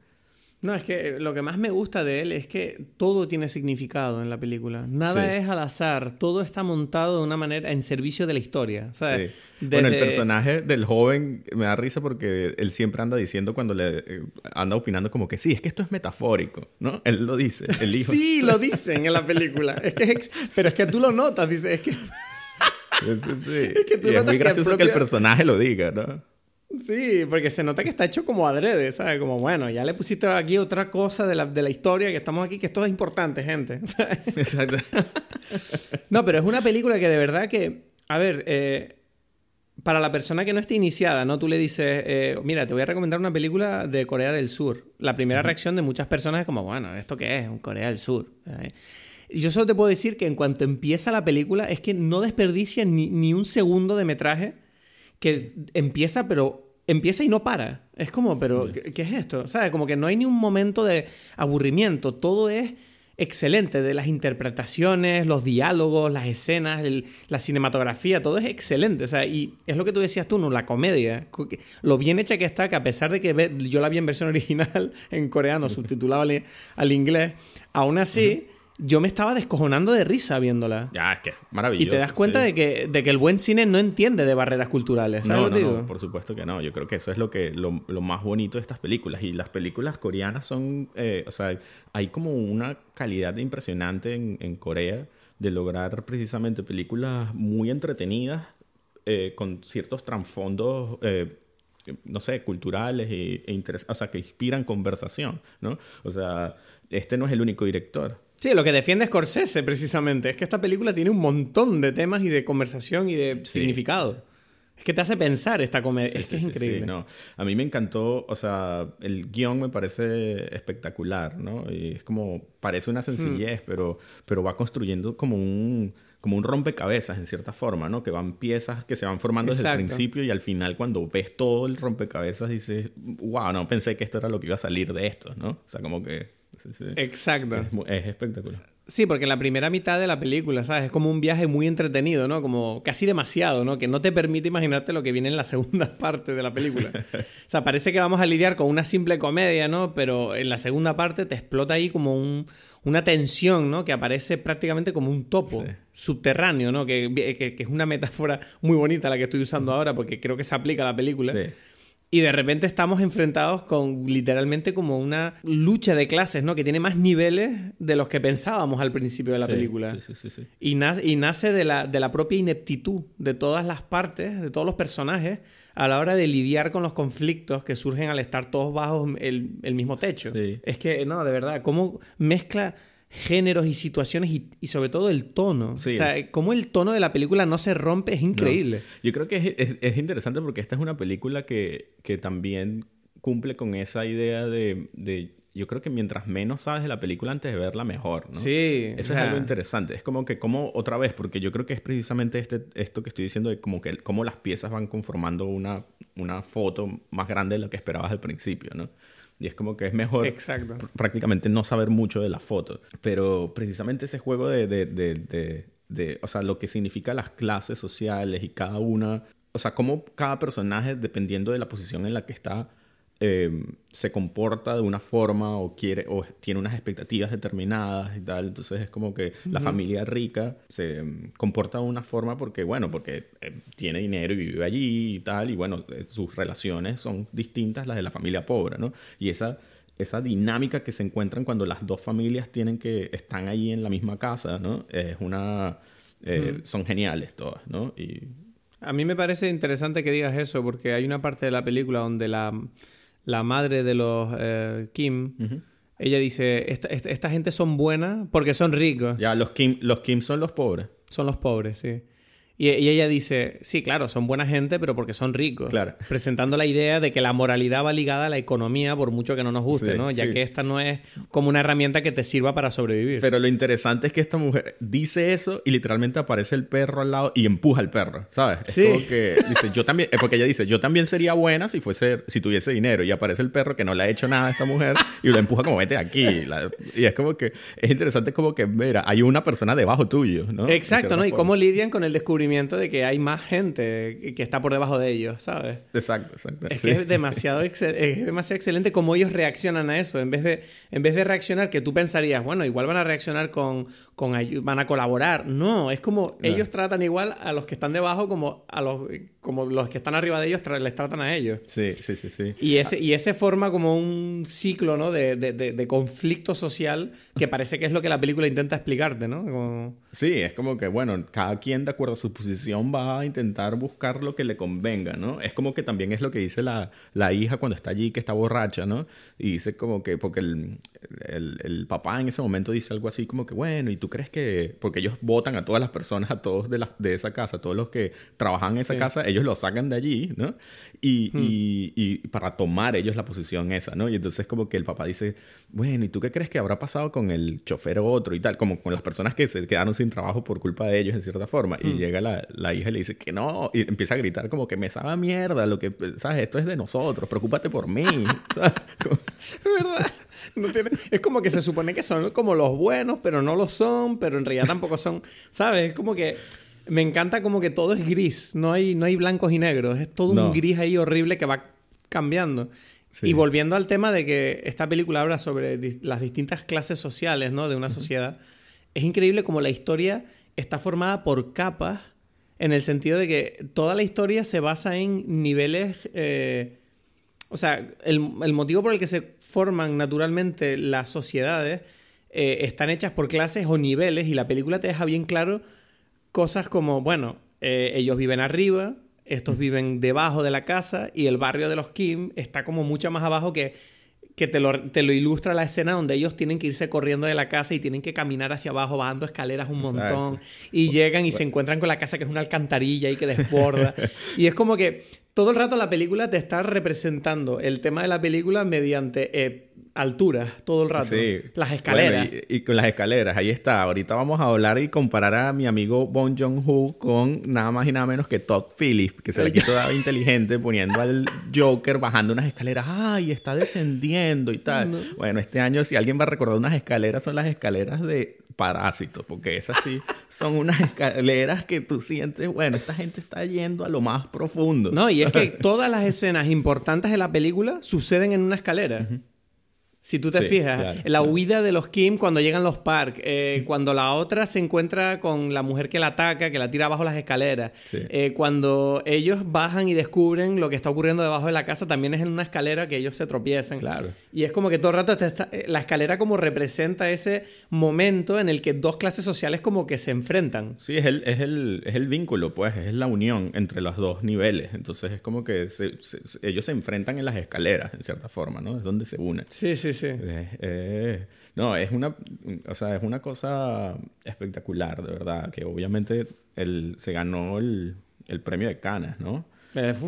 No, es que lo que más me gusta de él es que todo tiene significado en la película. Nada es al azar. Todo está montado de una manera en servicio de la historia. ¿sabes? Sí. Bueno, el personaje del joven me da risa porque él siempre anda diciendo cuando le eh, anda opinando como que sí, es que esto es metafórico, ¿no? Él lo dice, el hijo. sí, lo dicen en la película. Es que Pero es que tú lo notas, dice, es que... sí, sí. [LAUGHS] Es que tú y es muy gracioso que el personaje lo diga, ¿no? Sí, porque se nota que está hecho como adrede, ¿sabes? Como, bueno, ya le pusiste aquí otra cosa de la, de la historia que estamos aquí, que esto es importante, gente. [LAUGHS] Exacto. no, pero es una película que de verdad que, a ver, eh, para la persona que no esté iniciada, ¿no? Tú le dices, eh, mira, te voy a recomendar una película de Corea del Sur. La primera reacción de muchas personas es como, bueno, ¿esto qué es? Un Corea del Sur. Yo solo te puedo decir que en cuanto empieza la película es que no desperdicia ni, ni un segundo de metraje que empieza, pero empieza y no para. Es como, pero, ¿qué, es esto? ¿Sabes? Como que no hay ni un momento de aburrimiento. Todo es excelente. De las interpretaciones, los diálogos, las escenas, la cinematografía, todo es excelente. O sea, y es lo que tú decías tú, ¿no? La comedia. Lo bien hecha que está, que a pesar de que yo la vi en versión original, [LAUGHS] en coreano, subtitulado al, inglés, aún así yo me estaba descojonando de risa viéndola. Ya, es que es maravilloso. Y te das cuenta de, que, de que el buen cine no entiende de barreras culturales. ¿sabes no, lo no, digo? no, por supuesto que no. Yo creo que eso es lo, que, lo, lo más bonito de estas películas. Y las películas coreanas son, eh, o sea, hay como una calidad impresionante en, en Corea de lograr precisamente películas muy entretenidas eh, con ciertos trasfondos. Eh, no sé, culturales e, e interesantes, o sea, que inspiran conversación, ¿no? O sea, este no es el único director. Sí, lo que defiende Scorsese precisamente es que esta película tiene un montón de temas y de conversación y de significado. Es que te hace pensar esta comedia. es que es increíble. no. A mí me encantó, o sea, el guion me parece espectacular, ¿no? Y es como, parece una sencillez, mm. pero, pero va construyendo como un, como un rompecabezas en cierta forma, ¿no? Que van piezas que se van formando desde el principio y al final cuando ves todo el rompecabezas dices, wow, no pensé que esto era lo que iba a salir de esto, ¿no? O sea, como que... Exacto. es espectacular. Sí, porque la primera mitad de la película, ¿sabes? Es como un viaje muy entretenido, ¿no? Como casi demasiado, ¿no? Que no te permite imaginarte lo que viene en la [LAUGHS] segunda parte de la película. o sea, parece que vamos a lidiar con una simple comedia, ¿no? Pero en la segunda parte te explota ahí como un, una tensión, ¿no? Que aparece prácticamente como un topo subterráneo, ¿no? Que, que, que, es una metáfora muy bonita la que estoy usando ahora porque creo que se aplica a la película. Sí. Y de repente estamos enfrentados con literalmente como una lucha de clases, ¿no? Que tiene más niveles de los que pensábamos al principio de la película. Sí, sí, sí, y, nace, y nace de la, de la propia ineptitud de todas las partes, de todos los personajes, a la hora de lidiar con los conflictos que surgen al estar todos bajo el, el mismo techo. Es que, no, de verdad, cómo mezcla géneros y situaciones y, sobre todo el tono. O sea, cómo el tono de la película no se rompe es increíble. Yo creo que es, es, interesante porque esta es una película que, que también cumple con esa idea de, de, Yo creo que mientras menos sabes de la película antes de verla, mejor, ¿no? Sí. Eso es algo interesante. Es como que, como otra vez, porque yo creo que es precisamente este, esto que estoy diciendo de como que cómo las piezas van conformando una, una foto más grande de lo que esperabas al principio, ¿no? Y es como que es mejor Exacto. prácticamente no saber mucho de la foto. Pero precisamente ese juego de, de, de, de, o sea, lo que significa las clases sociales y cada una, o sea, cómo cada personaje, dependiendo de la posición en la que está, Em, se comporta de una forma o quiere o tiene unas expectativas determinadas y tal. Entonces es como que la familia rica se em, comporta de una forma porque, bueno, porque em, tiene dinero y vive allí y tal. Y bueno, eh, sus relaciones son distintas a las de la familia pobre, ¿no? Y esa, esa dinámica que se encuentran cuando las dos familias tienen que, están allí en la misma casa, ¿no? Es una... Eh, son geniales todas, ¿no? Y... A mí me parece interesante que digas eso porque hay una parte de la película donde la la madre de los eh, Kim, ella dice, esta, esta, gente son buenas porque son ricos. Ya, los Kim, los Kim son los pobres. Son los pobres, sí. Y, ella dice, sí, claro, son buena gente, pero porque son ricos. Claro. Presentando la idea de que la moralidad va ligada a la economía por mucho que no nos guste, ¿no? Ya que esta no es como una herramienta que te sirva para sobrevivir. Pero lo interesante es que esta mujer dice eso y literalmente aparece el perro al lado y empuja al perro, ¿sabes? Es como que dice, yo también, es porque ella dice, yo también sería buena si fuese, si tuviese dinero. Y aparece el perro que no le ha hecho nada a esta mujer y lo empuja como vete aquí. y es como que, es interesante como que, mira, hay una persona debajo tuyo, ¿no? Exacto, ¿no? Y cómo lidian con el descubrimiento de que hay más gente que está por debajo de ellos, ¿sabes? Exacto, exacto. Es que es demasiado, es demasiado excelente cómo ellos reaccionan a eso. En vez, de, en vez de reaccionar, que tú pensarías, bueno, igual van a reaccionar con, con van a colaborar. No, es como ellos tratan igual a los que están debajo como a los, como los que están arriba de ellos les tratan a ellos. Sí, sí, sí, sí. Y ese, y ese forma como un ciclo, ¿no? De, de, de, conflicto social que parece que es lo que la película intenta explicarte, ¿no? Sí, es como que, bueno, cada quien de acuerdo a su posición va a intentar buscar lo que le convenga, ¿no? Es como que también es lo que dice la, la hija cuando está allí, que está borracha, ¿no? Y dice como que, porque el, el, el, papá en ese momento dice algo así como que, bueno, ¿y tú crees que, porque ellos votan a todas las personas, a todos de, la, de esa casa, a todos los que trabajan en esa casa, ellos lo sacan de allí, ¿no? Y, hmm. y, y, para tomar ellos la posición esa, ¿no? Y entonces como que el papá dice, bueno, ¿y tú qué crees que habrá pasado con el chofer otro y tal? Como con las personas que se quedaron sin trabajo por culpa de ellos, en cierta forma. Y hmm. llega la, la, hija y le dice que no. Y empieza a gritar como que me sabe mierda, lo que, ¿sabes? Esto es de nosotros, preocúpate por mí. [LAUGHS] Es verdad. No tiene... Es como que se supone que son como los buenos, pero no lo son, pero en realidad tampoco son, ¿sabes? Es como que me encanta como que todo es gris, no hay, no hay blancos y negros, es todo un gris ahí horrible que va cambiando. Y volviendo al tema de que esta película habla sobre las distintas clases sociales ¿no? de una sociedad, es increíble como la historia está formada por capas, en el sentido de que toda la historia se basa en niveles... Eh, o sea, el, motivo por el que se forman naturalmente las sociedades eh, están hechas por clases o niveles y la película te deja bien claro cosas como, bueno, eh, ellos viven arriba, estos viven debajo de la casa y el barrio de los Kim está como mucho más abajo que, que te, lo, te lo ilustra la escena donde ellos tienen que irse corriendo de la casa y tienen que caminar hacia abajo bajando escaleras un montón y llegan y se encuentran con la casa que es una alcantarilla y que desborda. Y es como que todo el rato la película te está representando el tema de la película mediante eh, alturas, todo el rato. Sí. Las escaleras. y, con las escaleras, ahí está. Ahorita vamos a hablar y comparar a mi amigo Bon Jong-ho con nada más y nada menos que Todd Phillips, que se le quiso dar inteligente poniendo al Joker bajando unas escaleras. ¡Ay, está descendiendo y tal! Bueno, este año, si alguien va a recordar unas escaleras, son las escaleras de parásitos, porque esas sí son unas escaleras que tú sientes, bueno, esta gente está yendo a lo más profundo. No, y es que [LAUGHS] todas las escenas importantes de la película suceden en una escalera. Si tú te fijas, la huida de los Kim cuando llegan los Park, eh, cuando la otra se encuentra con la mujer que la ataca, que la tira abajo las escaleras, eh, cuando ellos bajan y descubren lo que está ocurriendo debajo de la casa, también es en una escalera que ellos se tropiezan. Claro. Y es como que todo el rato está, eh, la escalera como representa ese momento en el que dos clases sociales como que se enfrentan. Sí, es el, es el, es el vínculo, pues, es la unión entre los dos niveles. Entonces es como que ellos se enfrentan en las escaleras, en cierta forma, ¿no? Es donde se unen. Sí, sí, sí. Eh, eh, no, es una, o sea, es una cosa espectacular, de verdad, que obviamente él se ganó el, el premio de Cannes, ¿no?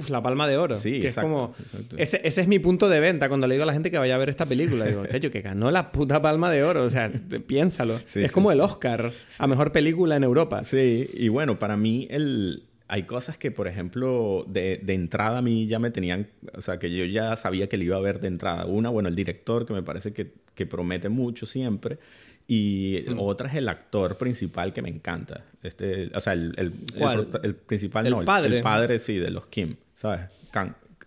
La palma de oro. Sí, que es como. Ese, ese, es mi punto de venta cuando le digo a la gente que vaya a ver esta película. Digo, techo, que ganó la puta palma de oro. O sea, piénsalo. es como el Oscar a mejor película en Europa. Sí, y bueno, para mí el, hay cosas que, por ejemplo, de, de, entrada a mí ya me tenían, o sea, que yo ya sabía que le iba a ver de entrada. Una, bueno, el director, que me parece que, que promete mucho siempre. Y mm. otra es el actor principal que me encanta. Este, o sea, el, el, el, principal, el no, padre. el, padre, sí, de los Kim, ¿sabes?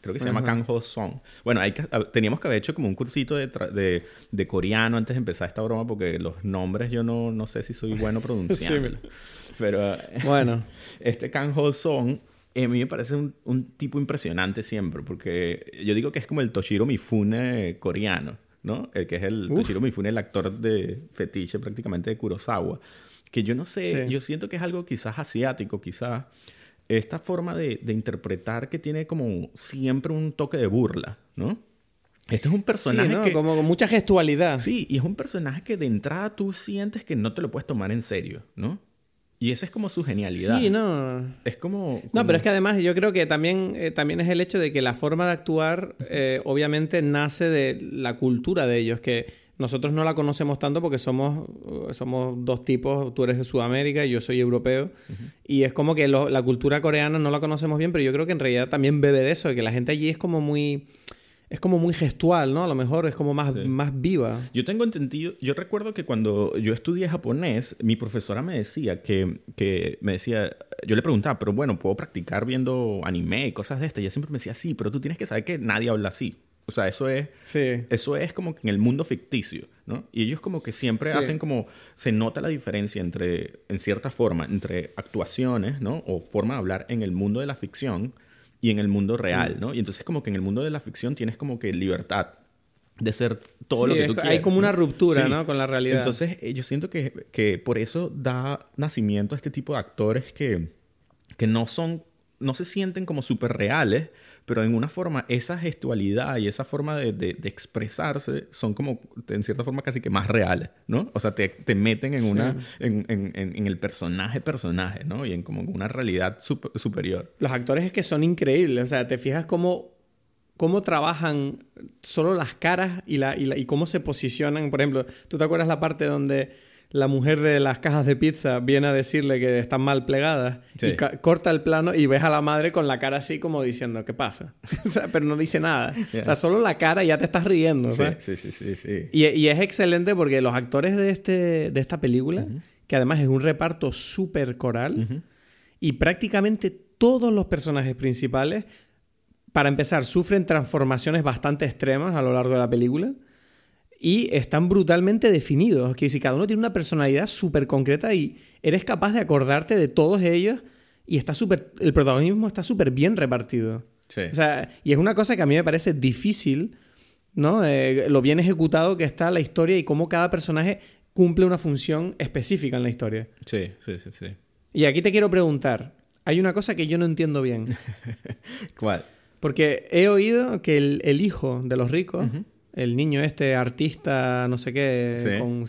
Creo que se llama Kang Ho Song. Bueno, hay que, teníamos que haber hecho como un cursito de, de, de, coreano antes de empezar esta broma, porque los nombres yo no, no sé si soy bueno [LAUGHS] pronunciando. Pero [LAUGHS] bueno, [LAUGHS] este Kang Ho Song a mí me parece un, un, tipo impresionante siempre, porque yo digo que es como el Toshiro Mifune coreano, ¿no? El que es el Toshiro Mifune, el actor de fetiche prácticamente de Kurosawa. Que yo no sé, yo siento que es algo quizás asiático, quizás esta forma de, de, interpretar que tiene como siempre un toque de burla, ¿no? Este es un personaje sí, Como con mucha gestualidad. Sí, y es un personaje que de entrada tú sientes que no te lo puedes tomar en serio, ¿no? Y esa es como su genialidad. Sí, no. Es como, No, pero es que además yo creo que también, eh, también es el hecho de que la forma de actuar eh, obviamente nace de la cultura de ellos, que nosotros no la conocemos tanto porque somos, somos dos tipos, tú eres de Sudamérica y yo soy europeo, y es como que la cultura coreana no la conocemos bien, pero yo creo que en realidad también bebe de eso, de que la gente allí es como muy es como muy gestual, ¿no? A lo mejor es como más, más viva. Yo tengo entendido, yo recuerdo que cuando yo estudié japonés, mi profesora me decía que, que me decía, yo le preguntaba, pero bueno, ¿puedo practicar viendo anime y cosas de estas? Y ella siempre me decía, sí, pero tú tienes que saber que nadie habla así. O sea, eso es, sí. eso es como que en el mundo ficticio, ¿no? Y ellos como que siempre hacen como, se nota la diferencia entre, en cierta forma, entre actuaciones, ¿no? O forma de hablar en el mundo de la ficción y en el mundo real, mm. ¿no? Y entonces como que en el mundo de la ficción tienes como que libertad de ser todo lo que tú quieras. Hay como una ruptura, ¿no? Con la realidad. Entonces eh, yo siento que, que por eso da nacimiento a este tipo de actores que, que no son, no se sienten como súper reales, pero en una forma esa gestualidad y esa forma de, de, expresarse son como, en cierta forma, casi que más reales, ¿no? O sea, te, te meten en, una, en, en, en, el personaje personaje, ¿no? Y en como una realidad superior. Los actores es que son increíbles, o sea, te fijas cómo, cómo trabajan solo las caras y, la, y, la, y cómo se posicionan. Por ejemplo, ¿tú te acuerdas la parte donde la mujer de las cajas de pizza viene a decirle que están mal plegadas y corta el plano y ves a la madre con la cara así como diciendo, ¿qué pasa? [LAUGHS] o sea, pero no dice nada. O sea, solo la cara y ya te estás riendo. Sí, sí, sí, sí, Y, y, es excelente porque los actores de, este, de esta película, que además es un reparto súper coral, y prácticamente todos los personajes principales, para empezar, sufren transformaciones bastante extremas a lo largo de la película y están brutalmente definidos. Que si cada uno tiene una personalidad súper concreta y eres capaz de acordarte de todos ellos y está súper. El protagonismo está súper bien repartido. Sí. O sea, y es una cosa que a mí me parece difícil, ¿no? Eh, lo bien ejecutado que está la historia y cómo cada personaje cumple una función específica en la historia. Sí, sí, sí, sí. Y aquí te quiero preguntar: hay una cosa que yo no entiendo bien. [LAUGHS] ¿Cuál? Porque he oído que el, hijo de los ricos el niño este artista, no sé qué, con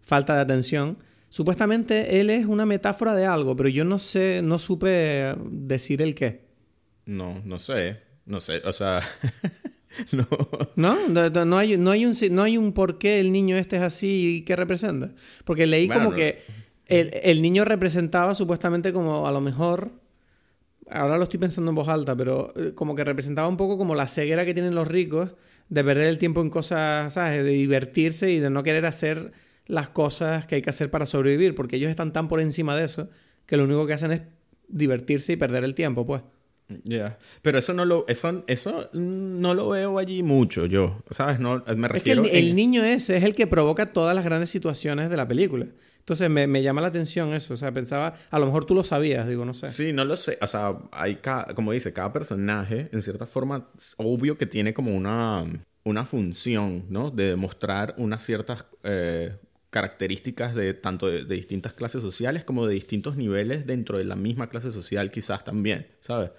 falta de atención, supuestamente él es una metáfora de algo, pero yo no sé, no supe decir el qué. No, no sé. No sé, o sea... [LAUGHS] no. ¿No? No, hay, no, hay un, no hay un por qué el niño este es así y qué representa. Porque leí como que el, el, niño representaba supuestamente como a lo mejor... Ahora lo estoy pensando en voz alta, pero eh, como que representaba un poco como la ceguera que tienen los ricos de perder el tiempo en cosas, ¿sabes? De divertirse y de no querer hacer las cosas que hay que hacer para sobrevivir, porque ellos están tan por encima de eso que lo único que hacen es divertirse y perder el tiempo, pues. Ya, pero eso no lo eso, eso no lo veo allí mucho yo, ¿sabes? No, me refiero es que el, niño ese es el que provoca todas las grandes situaciones de la película. Entonces me, me, llama la atención eso, o sea, pensaba, a lo mejor tú lo sabías, digo, no sé. Sí, no lo sé, o sea, hay cada, como dice, cada personaje, en cierta forma, obvio que tiene como una, una función, ¿no? De demostrar unas ciertas eh, características de tanto de, de, distintas clases sociales como de distintos niveles dentro de la misma clase social quizás también, ¿sabes?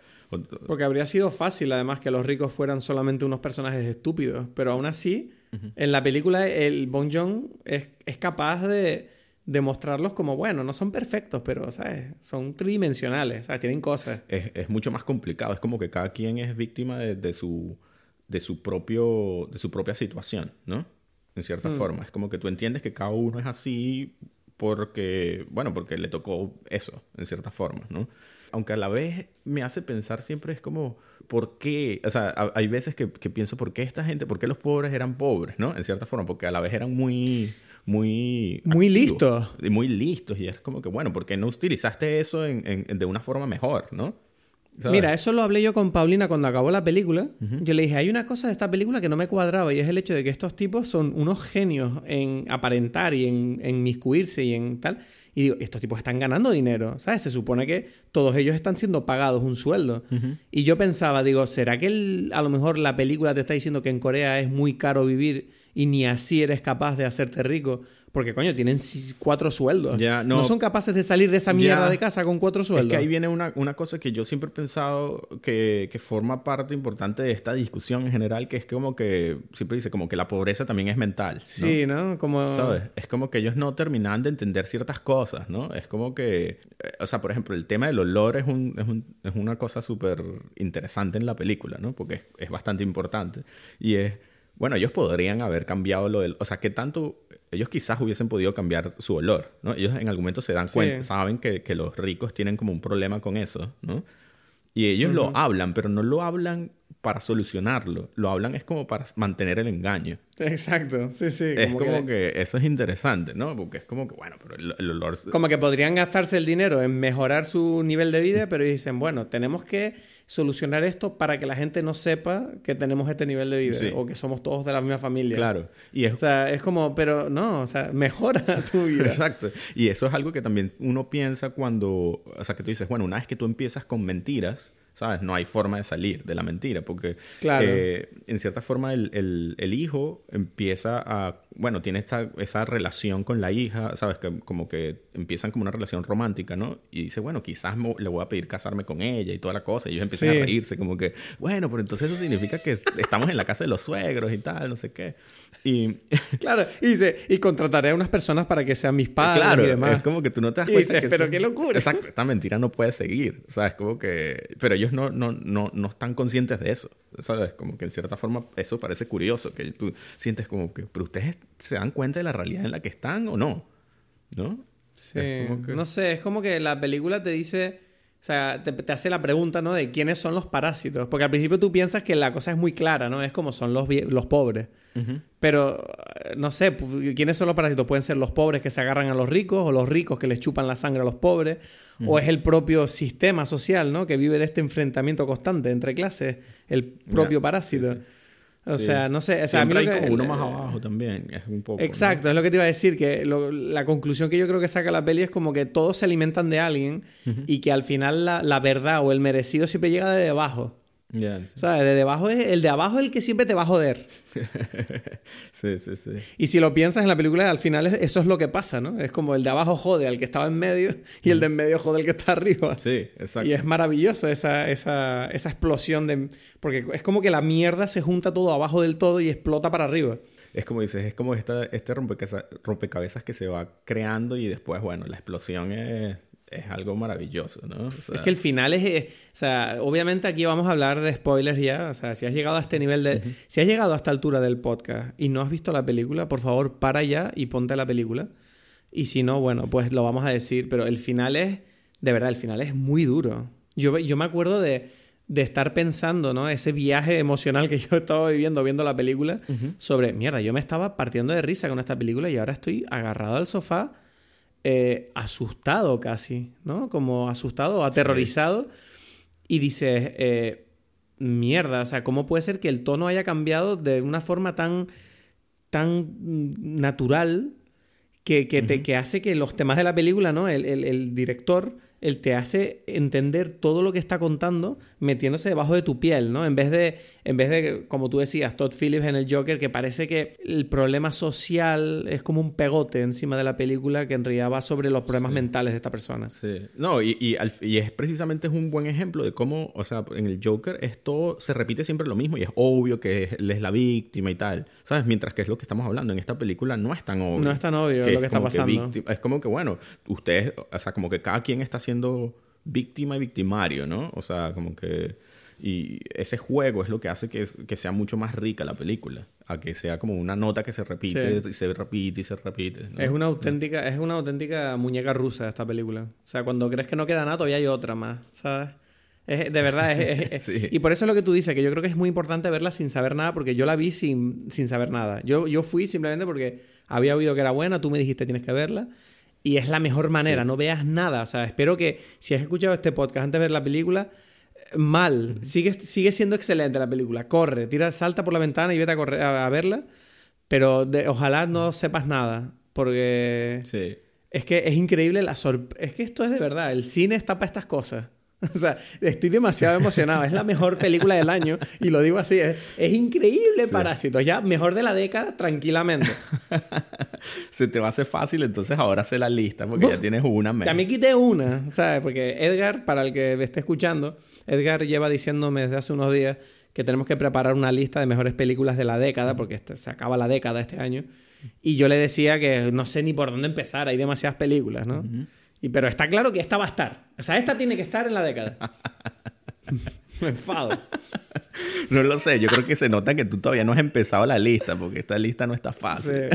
Porque habría sido fácil, además, que los ricos fueran solamente unos personajes estúpidos. Pero aún así, en la película, el Bon Joon es, es capaz de, de, mostrarlos como, bueno, no son perfectos, pero, ¿sabes? Son tridimensionales, ¿sabes? Tienen cosas. Es, es mucho más complicado. Es como que cada quien es víctima de, de su, de, su, propio, de su propia situación, ¿no? En cierta mm. forma. Es como que tú entiendes que cada uno es así porque, bueno, porque le tocó eso, en cierta forma, ¿no? aunque a la vez me hace pensar siempre es como, ¿por qué? O sea, hay veces que, pienso, ¿por qué esta gente, por qué los pobres eran pobres, ¿no? En cierta forma, porque a la vez eran muy... Muy, muy listos. Y muy listos. Y es como que, bueno, ¿por qué no utilizaste eso en, de una forma mejor, no? Mira, eso lo hablé yo con Paulina cuando acabó la película. Yo le dije, hay una cosa de esta película que no me cuadraba y es el hecho de que estos tipos son unos genios en aparentar y en, en miscuirse y en tal. Y digo, estos tipos están ganando dinero, ¿sabes? Se supone que todos ellos están siendo pagados un sueldo. Y yo pensaba, digo, ¿será que a lo mejor la película te está diciendo que en Corea es muy caro vivir y ni así eres capaz de hacerte rico? Porque, coño, tienen cuatro sueldos. no, son capaces de salir de esa mierda de casa con cuatro sueldos. Es que ahí viene una, una cosa que yo siempre he pensado que, que, forma parte importante de esta discusión en general, que es como que siempre dice como que la pobreza también es mental. Sí, ¿no? Como... ¿Sabes? Es como que ellos no terminan de entender ciertas cosas, ¿no? Es como que, eh, o sea, por ejemplo, el tema del olor es, un, es, un, es una cosa súper interesante en la película, ¿no? Porque es, es bastante importante. Y es bueno, ellos podrían haber cambiado lo del... O sea, que tanto... Ellos quizás hubiesen podido cambiar su olor, ¿no? Ellos en algún momento se dan cuenta, saben que, que, los ricos tienen como un problema con eso, ¿no? Y ellos lo hablan, pero no lo hablan para solucionarlo. Lo hablan es como para mantener el engaño. Exacto, sí, sí. Es como, que... eso es interesante, ¿no? Porque es como que, bueno, pero el, olor... Como que podrían gastarse el dinero en mejorar su nivel de vida, pero dicen, bueno, tenemos que solucionar esto para que la gente no sepa que tenemos este nivel de vida o que somos todos de la misma familia. Claro. Y es... O sea, es como, pero no, o sea, mejora [LAUGHS] tu vida. Exacto. Y eso es algo que también uno piensa cuando, o sea, que tú dices, bueno, una vez que tú empiezas con mentiras, ¿sabes? No hay forma de salir de la mentira, porque eh, en cierta forma el, el, el, hijo empieza a, bueno, tiene esa, esa relación con la hija, ¿sabes? Que como que empiezan como una relación romántica, ¿no? Y dice, bueno, quizás le voy a pedir casarme con ella y toda la cosa, y ellos empiezan a reírse, como que, bueno, pero entonces eso significa que estamos en la casa de los suegros y tal, no sé qué. Y... [LAUGHS] claro, y dice, y contrataré a unas personas para que sean mis padres claro, y demás. es como que tú no te das cuenta dices, pero qué locura. Exacto, esta mentira no puede seguir, o sea, es como que... Pero ellos no, no, no, no están conscientes de eso, ¿sabes? Como que en cierta forma eso parece curioso, que tú sientes como que, pero ustedes se dan cuenta de la realidad en la que están o no, ¿no? Sí, no sé, es como que la película te dice o sea, te, hace la pregunta, ¿no? De quiénes son los parásitos. Porque al principio tú piensas que la cosa es muy clara, ¿no? Es como son los, los pobres. Pero, eh, no sé, ¿quiénes son los parásitos? Pueden ser los pobres que se agarran a los ricos, o los ricos que les chupan la sangre a los pobres, o es el propio sistema social, ¿no? Que vive de este enfrentamiento constante entre clases, el propio parásito. O sea, no sé. O sea, hay uno más abajo también. Es un poco. Exacto, es lo que te iba a decir. Que la conclusión que yo creo que saca la peli es como que todos se alimentan de alguien y que al final la, la, verdad o el merecido siempre llega de debajo. ¿Sabes? De debajo es, el de abajo es el que siempre te va a joder. [LAUGHS] sí, sí, sí. Y si lo piensas en la película, al final eso es lo que pasa, ¿no? Es como el de abajo jode al que estaba en medio y el de en medio jode al que está arriba. Sí, exacto. Y es maravilloso esa, esa, esa explosión de... Porque es como que la mierda se junta todo abajo del todo y explota para arriba. Es como dices, es como esta, este rompecabezas, rompecabezas que se va creando y después, bueno, la explosión es es algo maravilloso, ¿no? es que el final es, eh, o sea, obviamente aquí vamos a hablar de spoilers ya, o sea, si has llegado a este nivel de, si has llegado a esta altura del podcast y no has visto la película, por favor, para ya y ponte la película. Y si no, bueno, pues lo vamos a decir, pero el final es, de verdad, el final es muy duro. Yo, yo me acuerdo de, de estar pensando, ¿no? Ese viaje emocional que [LAUGHS] yo estaba viviendo viendo la película sobre, mierda, yo me estaba partiendo de risa con esta película y ahora estoy agarrado al sofá, eh, asustado casi, ¿no? Como asustado, aterrorizado. Y dices, eh, mierda, o sea, ¿cómo puede ser que el tono haya cambiado de una forma tan, tan natural que, que, te, que hace que los temas de la película, ¿no? El, el, el director él te hace entender todo lo que está contando metiéndose debajo de tu piel, ¿no? En vez de, en vez de como tú decías, Todd Phillips en el Joker, que parece que el problema social es como un pegote encima de la película que en realidad va sobre los problemas mentales de esta persona. Sí. No, y, y, y, es precisamente es un buen ejemplo de cómo, o sea, en el Joker esto se repite siempre lo mismo y es obvio que él es la víctima y tal, ¿sabes? Mientras que es lo que estamos hablando en esta película no es tan obvio. No es tan obvio lo que está pasando. es como que, bueno, ustedes, o sea, como que cada quien está siendo víctima y victimario, ¿no? O sea, como que... Y ese juego es lo que hace que, que sea mucho más rica la película, a que sea como una nota que se repite y se repite y se repite. Es una auténtica, es una auténtica muñeca rusa esta película. O sea, cuando crees que no queda nada, todavía hay otra más, ¿sabes? de verdad, es, [LAUGHS] y por eso es lo que tú dices, que yo creo que es muy importante verla sin saber nada, porque yo la vi sin, sin saber nada. Yo, yo fui simplemente porque había oído que era buena, tú me dijiste tienes que verla, y es la mejor manera, no veas nada. O sea, espero que si has escuchado este podcast antes de ver la película, mal. sigue, sigue siendo excelente la película. Corre, tira, salta por la ventana y vete a, correr, a, verla. Pero ojalá no sepas nada. Porque sí. es que es increíble la sorpresa. Es que esto es de verdad. El cine está para estas cosas. [LAUGHS] O sea, estoy demasiado emocionado. Es la mejor película del año y lo digo así. Es, increíble Parásitos. Ya mejor de la década, tranquilamente. [LAUGHS] Se te va a hacer fácil, entonces ahora sé la lista porque ya tienes una menos. Ya me quité una, ¿sabes? Porque Edgar, para el que me esté escuchando, Edgar lleva diciéndome desde hace unos días que tenemos que preparar una lista de mejores películas de la década, porque se acaba la década este año. Y yo le decía que no sé ni por dónde empezar, hay demasiadas películas, ¿no? Y, pero está claro que esta va a estar. O sea, esta tiene que estar en la década. [LAUGHS] Me enfado. No lo sé, yo creo que se nota que tú todavía no has empezado la lista, porque esta lista no está fácil.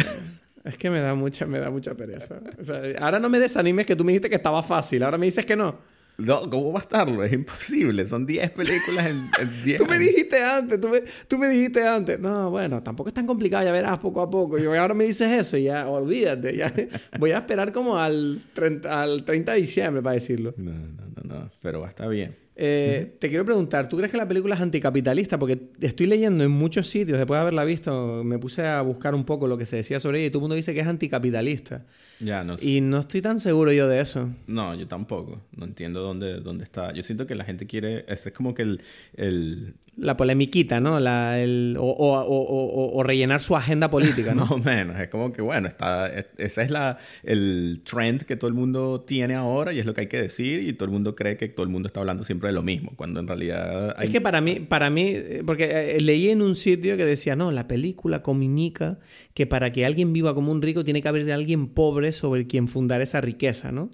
Es que me da mucha, me da mucha pereza. O sea, ahora no me desanimes que tú me dijiste que estaba fácil, ahora me dices que no. No, ¿cómo va a estarlo? Es imposible. Son 10 películas en 10 [LAUGHS] Tú me dijiste antes, tú me, tú me, dijiste antes. No, bueno, tampoco es tan complicado, ya verás poco a poco. Y ahora me dices eso y ya, olvídate. Ya, [LAUGHS] voy a esperar como al 30, al 30 de diciembre para decirlo. No, no, no, no, pero va a estar bien. Eh, te quiero preguntar, ¿tú crees que la película es anticapitalista? Porque estoy leyendo en muchos sitios, después de haberla visto, me puse a buscar un poco lo que se decía sobre ella y todo el mundo dice que es anticapitalista. Ya, no Y no estoy tan seguro yo de eso. No, yo tampoco. No entiendo dónde, dónde está. Yo siento que la gente quiere. Ese es como que el, el, la polemiquita, ¿no? La, el, o, o, o, o, rellenar su agenda política, ¿no? [LAUGHS] Más o menos. Es como que, bueno, está, ese es la, el trend que todo el mundo tiene ahora y es lo que hay que decir y todo el mundo cree que todo el mundo está hablando siempre de lo mismo, cuando en realidad... Hay... Es que para mí, para mí, porque eh, leí en un sitio que decía, no, la película comunica que para que alguien viva como un rico tiene que haber alguien pobre sobre quien fundar esa riqueza, ¿no?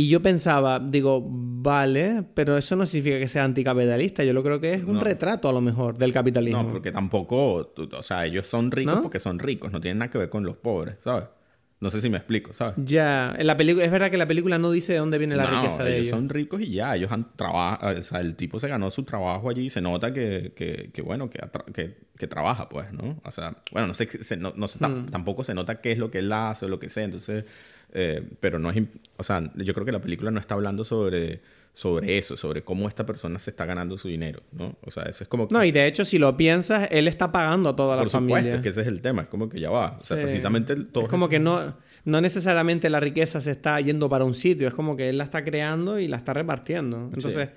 Y yo pensaba, digo, vale, pero eso no significa que sea anticapitalista. Yo lo creo que es un retrato a lo mejor del capitalismo. No, porque tampoco, o sea, ellos son ricos porque son ricos, no tienen nada que ver con los pobres, ¿sabes? No sé si me explico, ¿sabes? Ya, en la película es verdad que la película no dice de dónde viene la riqueza de ellos. ellos. son ricos y ya, ellos han trabajado, o sea, el tipo se ganó su trabajo allí y se nota que, que, que bueno, que, que, que, trabaja, pues, ¿no? O sea, bueno, no sé, no, no mm. tampoco se nota qué es lo que él hace o lo que sea, entonces eh, pero no es, o sea, yo creo que la película no está hablando sobre, sobre eso, sobre cómo esta persona se está ganando su dinero, ¿no? O sea, eso es como... No, y de hecho, si lo piensas, él está pagando a toda la familia. Por supuesto, que ese es el tema, es como que ya va. O sea, precisamente... Todo es como que no, no necesariamente la riqueza se está yendo para un sitio, es como que él la está creando y la está repartiendo. Entonces...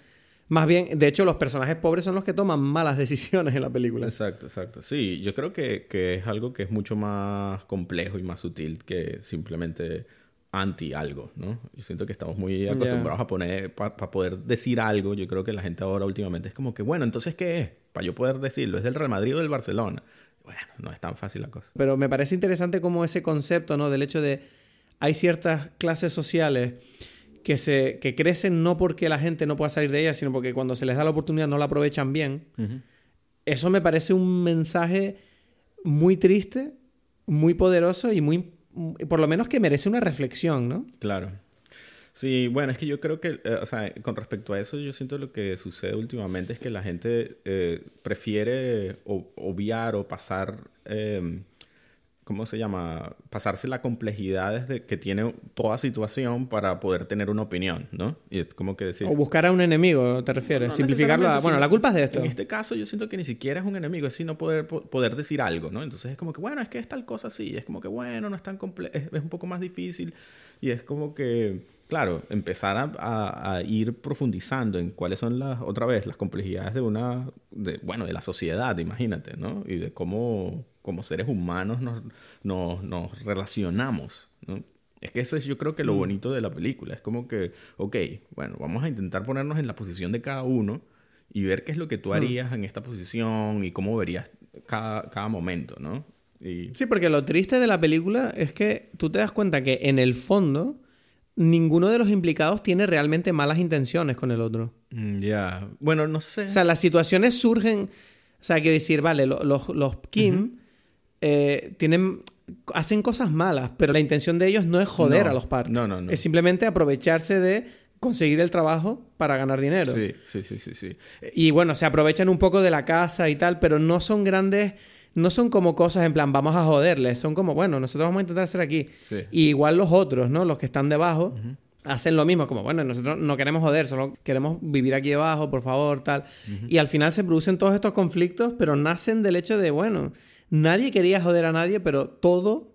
Más bien, de hecho, los personajes pobres son los que toman malas decisiones en la película. Exacto, exacto. Sí, yo creo que, que es algo que es mucho más complejo y más sutil que simplemente anti algo, ¿no? Yo siento que estamos muy acostumbrados a poner, para poder decir algo, yo creo que la gente ahora últimamente es como que, bueno, entonces, ¿qué es? Para yo poder decirlo, ¿es del Real Madrid o del Barcelona? Bueno, no es tan fácil la cosa. Pero me parece interesante como ese concepto, ¿no? Del hecho de, hay ciertas clases sociales que, se, que crecen no porque la gente no pueda salir de ellas, sino porque cuando se les da la oportunidad no la aprovechan bien. Eso me parece un mensaje muy triste, muy poderoso y muy, por lo menos que merece una reflexión, ¿no? Claro. Sí, bueno, es que yo creo que, eh, o sea, con respecto a eso, yo siento lo que sucede últimamente es que la gente eh, prefiere obviar o pasar eh, ¿cómo se llama? Pasarse la complejidad que tiene toda situación para poder tener una opinión, ¿no? Y es como que decir... O buscar a un enemigo, ¿te refieres? Simplificarlo. Bueno, la culpa es de esto. En este caso yo siento que ni siquiera es un enemigo, es sino poder, poder decir algo, ¿no? Entonces es como que, bueno, es que es tal cosa así, es como que, bueno, no es tan complejo, es, un poco más difícil y es como que, claro, empezar a, ir profundizando en cuáles son las, otra vez, las complejidades de una, de, bueno, de la sociedad, imagínate, ¿no? Y de cómo como seres humanos nos, nos, relacionamos. ¿no? Es que eso es yo creo que lo mm. bonito de la película. Es como que, ok, bueno, vamos a intentar ponernos en la posición de cada uno y ver qué es lo que tú mm. harías en esta posición y cómo verías cada, cada momento, ¿no? Y... Sí, porque lo triste de la película es que tú te das cuenta que en el fondo ninguno de los implicados tiene realmente malas intenciones con el otro. Mm, ya, bueno, no sé. O sea, las situaciones surgen, o sea, quiero decir, vale, los, los Kim eh, tienen hacen cosas malas, pero la intención de ellos no es joder a los Park. No, no, no. Es simplemente aprovecharse de conseguir el trabajo para ganar dinero. Sí, sí, sí, sí, sí. Y bueno, se aprovechan un poco de la casa y tal, pero no son grandes, no son como cosas en plan, vamos a joderles, son como, bueno, nosotros vamos a intentar hacer aquí. Y igual los otros, ¿no? Los que están debajo. Hacen lo mismo, como bueno, nosotros no queremos joder, solo queremos vivir aquí debajo, por favor, tal. Y al final se producen todos estos conflictos, pero nacen del hecho de, bueno, Nadie quería joder a nadie, pero todo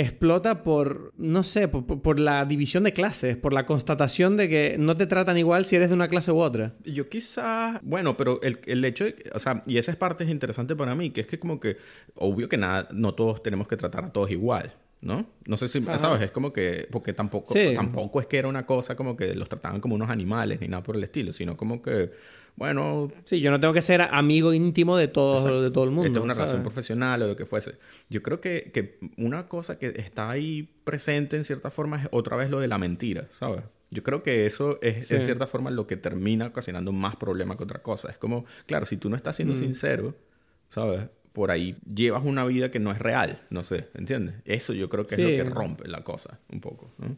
explota por, no sé, por, la división de clases, por la constatación de que no te tratan igual si eres de una clase u otra. Yo quizás, bueno, pero el, el hecho, de, o sea, y esa es parte interesante para mí, que es que como que, obvio que nada, no todos tenemos que tratar a todos igual. ¿no? No sé si, ¿sabes? Es como que, porque tampoco, tampoco es que era una cosa como que los trataban como unos animales ni nada por el estilo, sino como que, bueno... Sí, yo no tengo que ser amigo íntimo de todo, de todo el mundo. Esta es una relación profesional o lo que fuese. Yo creo que, que una cosa que está ahí presente en cierta forma es otra vez lo de la mentira, ¿sabes? Yo creo que eso es en cierta forma lo que termina ocasionando más problema que otra cosa. Es como, claro, si tú no estás siendo mm. sincero, ¿sabes? Por ahí llevas una vida que no es real, no sé, ¿entiendes? Eso yo creo que es lo que rompe la cosa un poco. ¿no?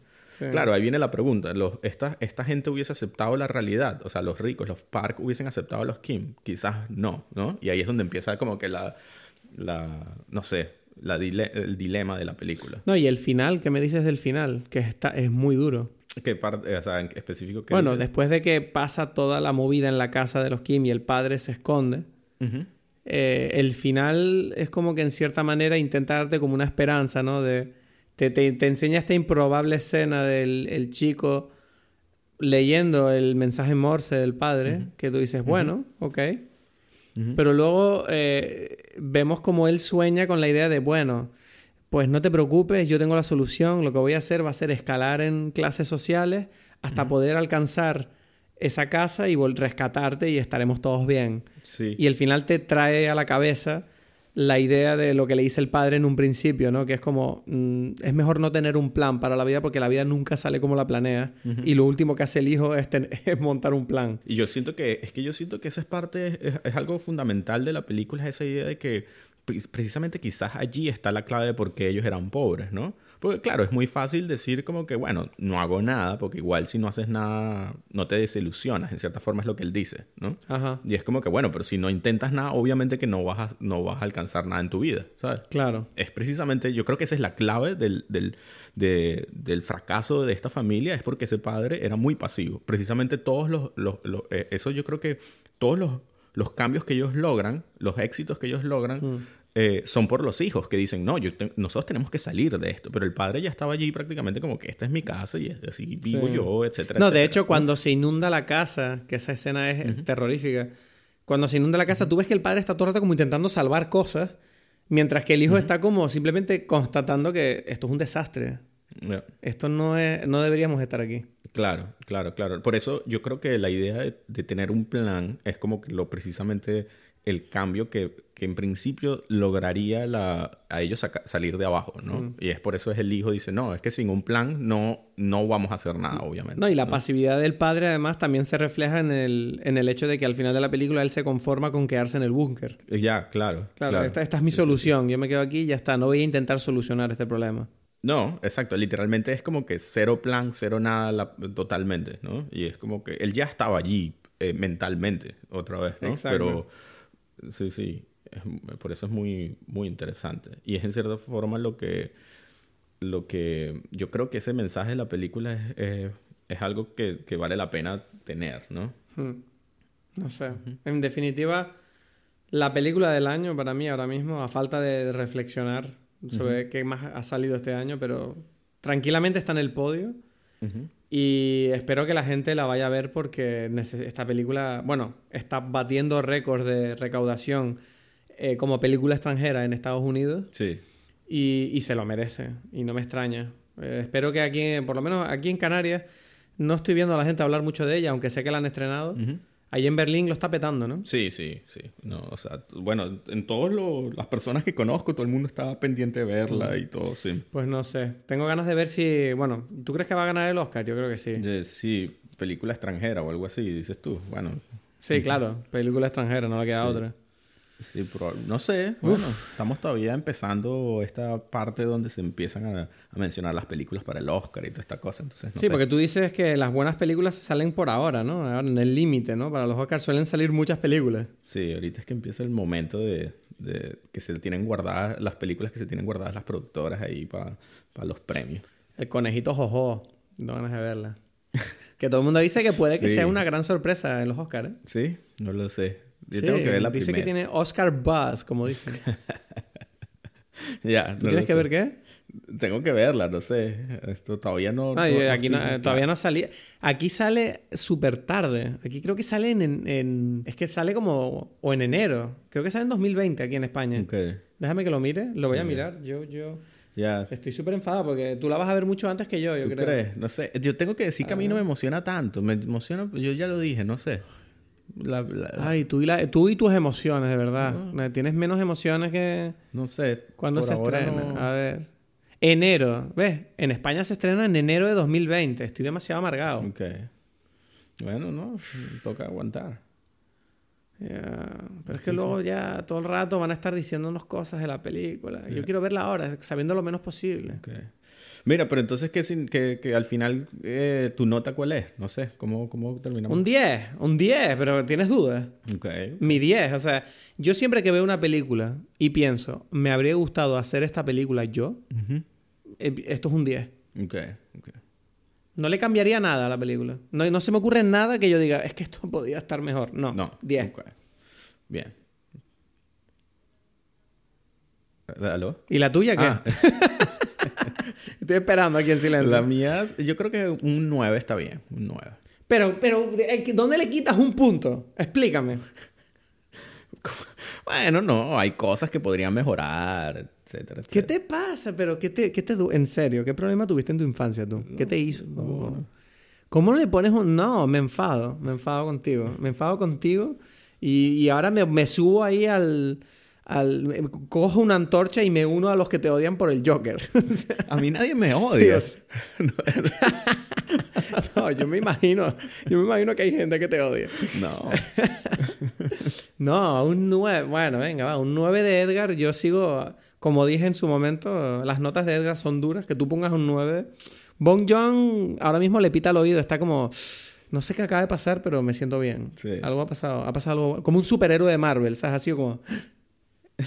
Claro, ahí viene la pregunta. Los, esta, ¿Esta gente hubiese aceptado la realidad? O sea, los ricos, los Park, hubiesen aceptado a los Kim. Quizás no, ¿no? Y ahí es donde empieza como que la, la no sé, la el dilema de la película. No, y el final, ¿qué me dices del final? Que está, es muy duro. ¿Qué parte, o sea, en específico? bueno, después de que pasa toda la movida en la casa de los Kim y el padre se esconde, eh, el final es como que en cierta manera intenta darte como una esperanza, ¿no? De te, te, enseña esta improbable escena del el chico leyendo el mensaje morse del padre, que tú dices, bueno, ok. Pero luego eh, vemos como él sueña con la idea de, bueno, pues no te preocupes, yo tengo la solución, lo que voy a hacer va a ser escalar en clases sociales hasta poder alcanzar esa casa y rescatarte y estaremos todos bien. Y el final te trae a la cabeza la idea de lo que le dice el padre en un principio, ¿no? Que es como, mm, es mejor no tener un plan para la vida porque la vida nunca sale como la planea y lo último que hace el hijo es, [LAUGHS] es, montar un plan. Y yo siento que, es que yo siento que esa es parte, es, algo fundamental de la película, es esa idea de que precisamente quizás allí está la clave de por qué ellos eran pobres, ¿no? Porque claro, es muy fácil decir como que, bueno, no hago nada, porque igual si no haces nada, no te desilusionas, en cierta forma es lo que él dice, ¿no? Ajá. Y es como que, bueno, pero si no intentas nada, obviamente que no vas a, no vas a alcanzar nada en tu vida, ¿sabes? Claro. Es precisamente, yo creo que esa es la clave del, del, del fracaso de esta familia, es porque ese padre era muy pasivo. Precisamente todos los, los, eh, eso yo creo que todos los, los cambios que ellos logran, los éxitos que ellos logran, mm. Eh, son por los hijos que dicen, no, yo nosotros tenemos que salir de esto. Pero el padre ya estaba allí prácticamente como que esta es mi casa y así vivo yo, etcétera. No, de hecho, cuando se inunda la casa, que esa escena es terrorífica, cuando se inunda la casa, tú ves que el padre está todo el rato como intentando salvar cosas, mientras que el hijo está como simplemente constatando que esto es un desastre. Esto no es, no deberíamos estar aquí. Claro, claro, claro. Por eso yo creo que la idea de, de tener un plan es como que lo precisamente el cambio que, que en principio lograría la, a ellos salir de abajo, ¿no? Mm. Y es por eso es el hijo dice, no, es que sin un plan no, no vamos a hacer nada, obviamente. No, y la pasividad del padre además también se refleja en el, en el hecho de que al final de la película él se conforma con quedarse en el búnker. Ya, claro. Claro, Esta, esta, es mi solución, yo me quedo aquí y ya está, no voy a intentar solucionar este problema. No, exacto. Literalmente es como que cero plan, cero nada totalmente, ¿no? Y es como que él ya estaba allí eh, mentalmente otra vez, ¿no? Pero sí, sí. por eso es muy, muy interesante. Y es en cierta forma lo que, lo que yo creo que ese mensaje de la película es, es, algo que, que, vale la pena tener, ¿no? Hmm. No sé. En definitiva, la película del año para mí ahora mismo, a falta de reflexionar sobre qué más ha salido este año, pero tranquilamente está en el podio. Y espero que la gente la vaya a ver porque esta película, bueno, está batiendo récords de recaudación eh, como película extranjera en Estados Unidos. Sí. Y, y se lo merece. Y no me extraña. Eh, espero que aquí, por lo menos aquí en Canarias, no estoy viendo a la gente hablar mucho de ella, aunque sé que la han estrenado. Ahí en Berlín lo está petando, ¿no? Sí, sí, sí. No, o sea, bueno, en todas las personas que conozco, todo el mundo está pendiente de verla y todo, sí. Pues no sé. Tengo ganas de ver si. Bueno, ¿tú crees que va a ganar el Oscar? Yo creo que sí. sí, película extranjera o algo así, dices tú. Bueno. Sí, claro, película extranjera, no le queda otra. Sí, pero no sé. Bueno, estamos todavía empezando esta parte donde se empiezan a, mencionar las películas para el Oscar y toda esta cosa. Entonces, sí, porque tú dices que las buenas películas salen por ahora, ¿no? Ahora en el límite, ¿no? Para los Oscars suelen salir muchas películas. Sí, ahorita es que empieza el momento de, que se tienen guardadas las películas que se tienen guardadas las productoras ahí para los premios. El conejito Jojo. No ganas de verla. que todo el mundo dice que puede que sea una gran sorpresa en los Oscars. ¿eh? Sí, no lo sé. Yo tengo que ver la dice que tiene Oscar Buzz, como dicen. [LAUGHS] ya. ¿Tú tienes que ver qué? Tengo que verla, no sé. Esto todavía no. Ah, aquí todavía no salía. Aquí sale súper tarde. Aquí creo que sale en, Es que sale como. O en enero. Creo que sale en 2020 aquí en España. Okay. Déjame que lo mire. Lo voy a mirar. Yo, yo. Ya. Estoy súper enfadado porque tú la vas a ver mucho antes que yo, yo ¿Tú creo. crees? No sé. Yo tengo que decir que a mí no me ah. emociona tanto. Me emociona. Yo ya lo dije, no sé. Ay, tú y, la, tú y tus emociones, de verdad. Tienes menos emociones que... No sé. ¿Cuándo se estrena? A ver. Enero. ¿Ves? En España se estrena en enero de 2020. Estoy demasiado amargado. Ok. Bueno, no. Toca aguantar. Pero es que luego ya todo el rato van a estar diciéndonos cosas de la película. Yo quiero verla ahora, sabiendo lo menos posible. Okay. Mira, pero entonces que, que, al final eh, tu nota cuál es, no sé, ¿cómo, cómo terminamos? Un 10, un 10, pero tienes dudas. Ok. Mi 10, o sea, yo siempre que veo una película y pienso, me habría gustado hacer esta película yo, eh, esto es un 10. Ok, ok. No le cambiaría nada a la película. No, no se me ocurre nada que yo diga, es que esto [LAUGHS] podría estar mejor. No, no 10. Bien. ¿Aló? ¿Y la tuya qué? Ah. [LAUGHS] Estoy esperando aquí en silencio. La mía, yo creo que un 9 está bien. Un 9. Pero, pero, eh, ¿dónde le quitas un punto? Explícame. Bueno, no, hay cosas que podrían mejorar, etcétera, ¿Qué te pasa? Pero, ¿qué te, qué te, en serio, qué problema tuviste en tu infancia tú? ¿Qué te hizo? ¿Cómo le pones un.? No, me enfado, me enfado contigo. Me enfado contigo y, y ahora me, me subo ahí al al, cojo una antorcha y me uno a los que te odian por el Joker. [LAUGHS] a mí nadie me odia. [LAUGHS] [LAUGHS] no, yo me imagino, yo me imagino que hay gente que te odia. No. no, un 9, bueno, venga, va, un 9 de Edgar, yo sigo, como dije en su momento, las notas de Edgar son duras, que tú pongas un 9. Bong Joon ahora mismo le pita al oído, está como no sé qué acaba de pasar, pero me siento bien. Algo ha pasado, ha pasado algo como un superhéroe de Marvel, ¿sabes? Así como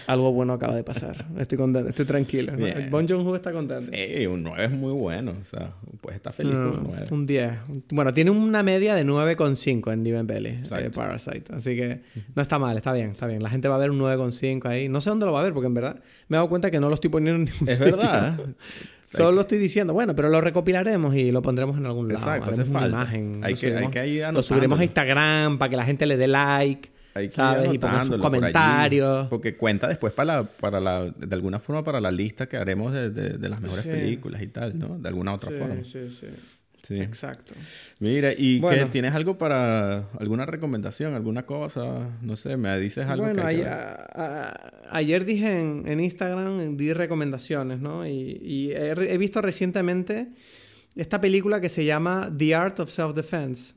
algo bueno acaba de pasar. Estoy contento, estoy tranquilo. Bon Joon-ho está contento. Sí, un 9 es muy bueno. O sea, pues está feliz con un 9. Un 10. Bueno, tiene una media de 9,5 en Niven Belly, eh, Parasite. Así que no está mal, está bien, está bien. La gente va a ver un 9,5 ahí. No sé dónde lo va a ver, porque en verdad me he dado cuenta que no lo estoy poniendo en ningún Es verdad. [LAUGHS] Solo lo estoy diciendo, bueno, pero lo recopilaremos y lo pondremos en algún lado. Exacto, hace falta. Una imagen. Hay, que, hay que Lo subiremos a Instagram para que la gente le dé like. ¿Sabes? Y pongan sus comentarios. porque cuenta después para la, para la, de alguna forma para la lista que haremos de, de, las mejores películas y tal, ¿no? De alguna otra forma. Sí, sí. Sí. Exacto. Mira, ¿y qué, tienes algo para alguna recomendación, alguna cosa? No sé, me dices algo. Bueno, que ayer dije en, Instagram, di recomendaciones, ¿no? Y, he, visto recientemente esta película que se llama The Art of Self-Defense.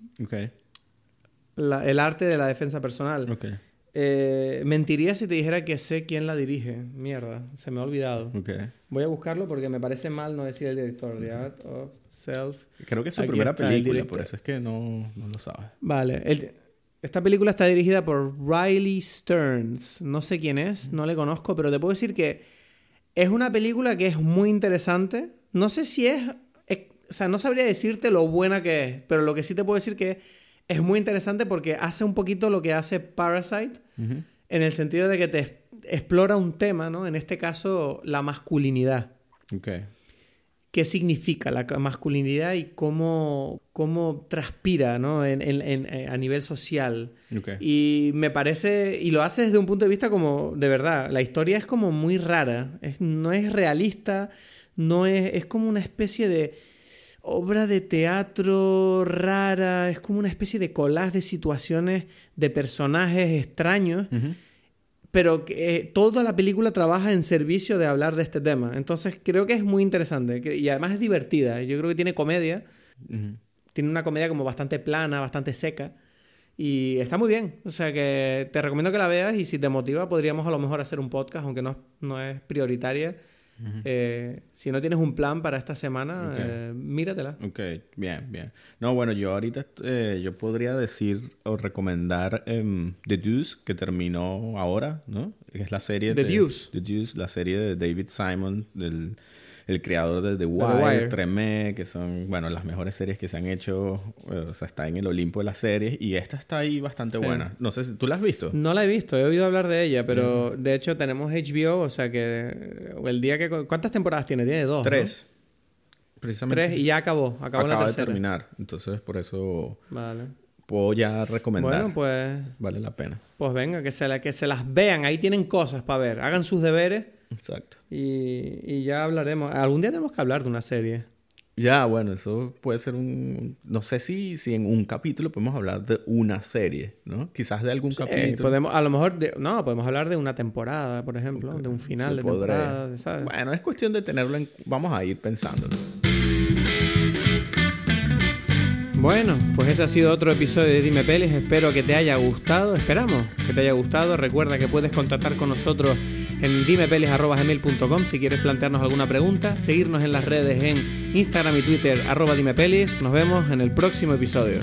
El arte de la defensa personal. Ok. Eh, mentiría si te dijera que sé quién la dirige. Mierda, se me ha olvidado. Okay. Voy a buscarlo porque me parece mal no decir el director. The Art of Self. Creo que es su primera película, por eso es que no, no lo sabes. Vale. esta película está dirigida por Riley Stearns. No sé quién es, no le conozco, pero te puedo decir que es una película que es muy interesante. No sé si es, o sea, no sabría decirte lo buena que es, pero lo que sí te puedo decir que es muy interesante porque hace un poquito lo que hace Parasite, en el sentido de que te explora un tema, ¿no? En este caso, la masculinidad. Okay qué significa la masculinidad y cómo, cómo transpira ¿no? en, eh, a nivel social. Y me parece, y lo hace desde un punto de vista como, de verdad, la historia es como muy rara, no es realista, no es, es como una especie de obra de teatro rara, es como una especie de collage de situaciones, de personajes extraños pero que eh, toda la película trabaja en servicio de hablar de este tema. Entonces creo que es muy interesante y además es divertida. Yo creo que tiene comedia. Tiene una comedia como bastante plana, bastante seca. Y está muy bien. O sea que te recomiendo que la veas y si te motiva podríamos a lo mejor hacer un podcast, aunque no, no es prioritaria. Eh, si no tienes un plan para esta semana, eh, míratela. Ok, bien, bien. No, bueno, yo ahorita eh, yo podría decir o recomendar em, The Deuce, que terminó ahora, ¿no? Es la serie The de... Deuce. The Deuce, la serie de David Simon, del el creador de The Wire, Tremé, que son, bueno, las mejores series que se han hecho, o sea, está en el Olimpo de las series y esta está ahí bastante buena. No sé si tú la has visto. No la he visto, he oído hablar de ella, pero de hecho tenemos HBO, o sea que el día que... ¿Cuántas temporadas tiene? Tiene dos. Tres. Precisamente. Tres y ya acabó, acabó la tercera. de terminar, entonces por eso... Vale puedo ya recomendar. Bueno, pues. Vale la pena. Pues venga, que se, la, que se las vean. Ahí tienen cosas para ver. Hagan sus deberes Exacto. Y, y ya hablaremos. Algún día tenemos que hablar de una serie. Ya, bueno, eso puede ser un... No sé si, si en un capítulo podemos hablar de una serie, ¿no? Quizás de algún capítulo. Podemos, a lo mejor... no, podemos hablar de una temporada, por ejemplo. De un final de temporada, ¿sabes? Bueno, es cuestión de tenerlo en... Vamos a ir pensándolo. Bueno, pues ese ha sido otro episodio de Dime Pelis. Espero que te haya gustado. Esperamos que te haya gustado. Recuerda que puedes contactar con nosotros en dimepelis.com si quieres plantearnos alguna pregunta. Seguirnos en las redes en Instagram y Twitter arroba dimepelis. Nos vemos en el próximo episodio.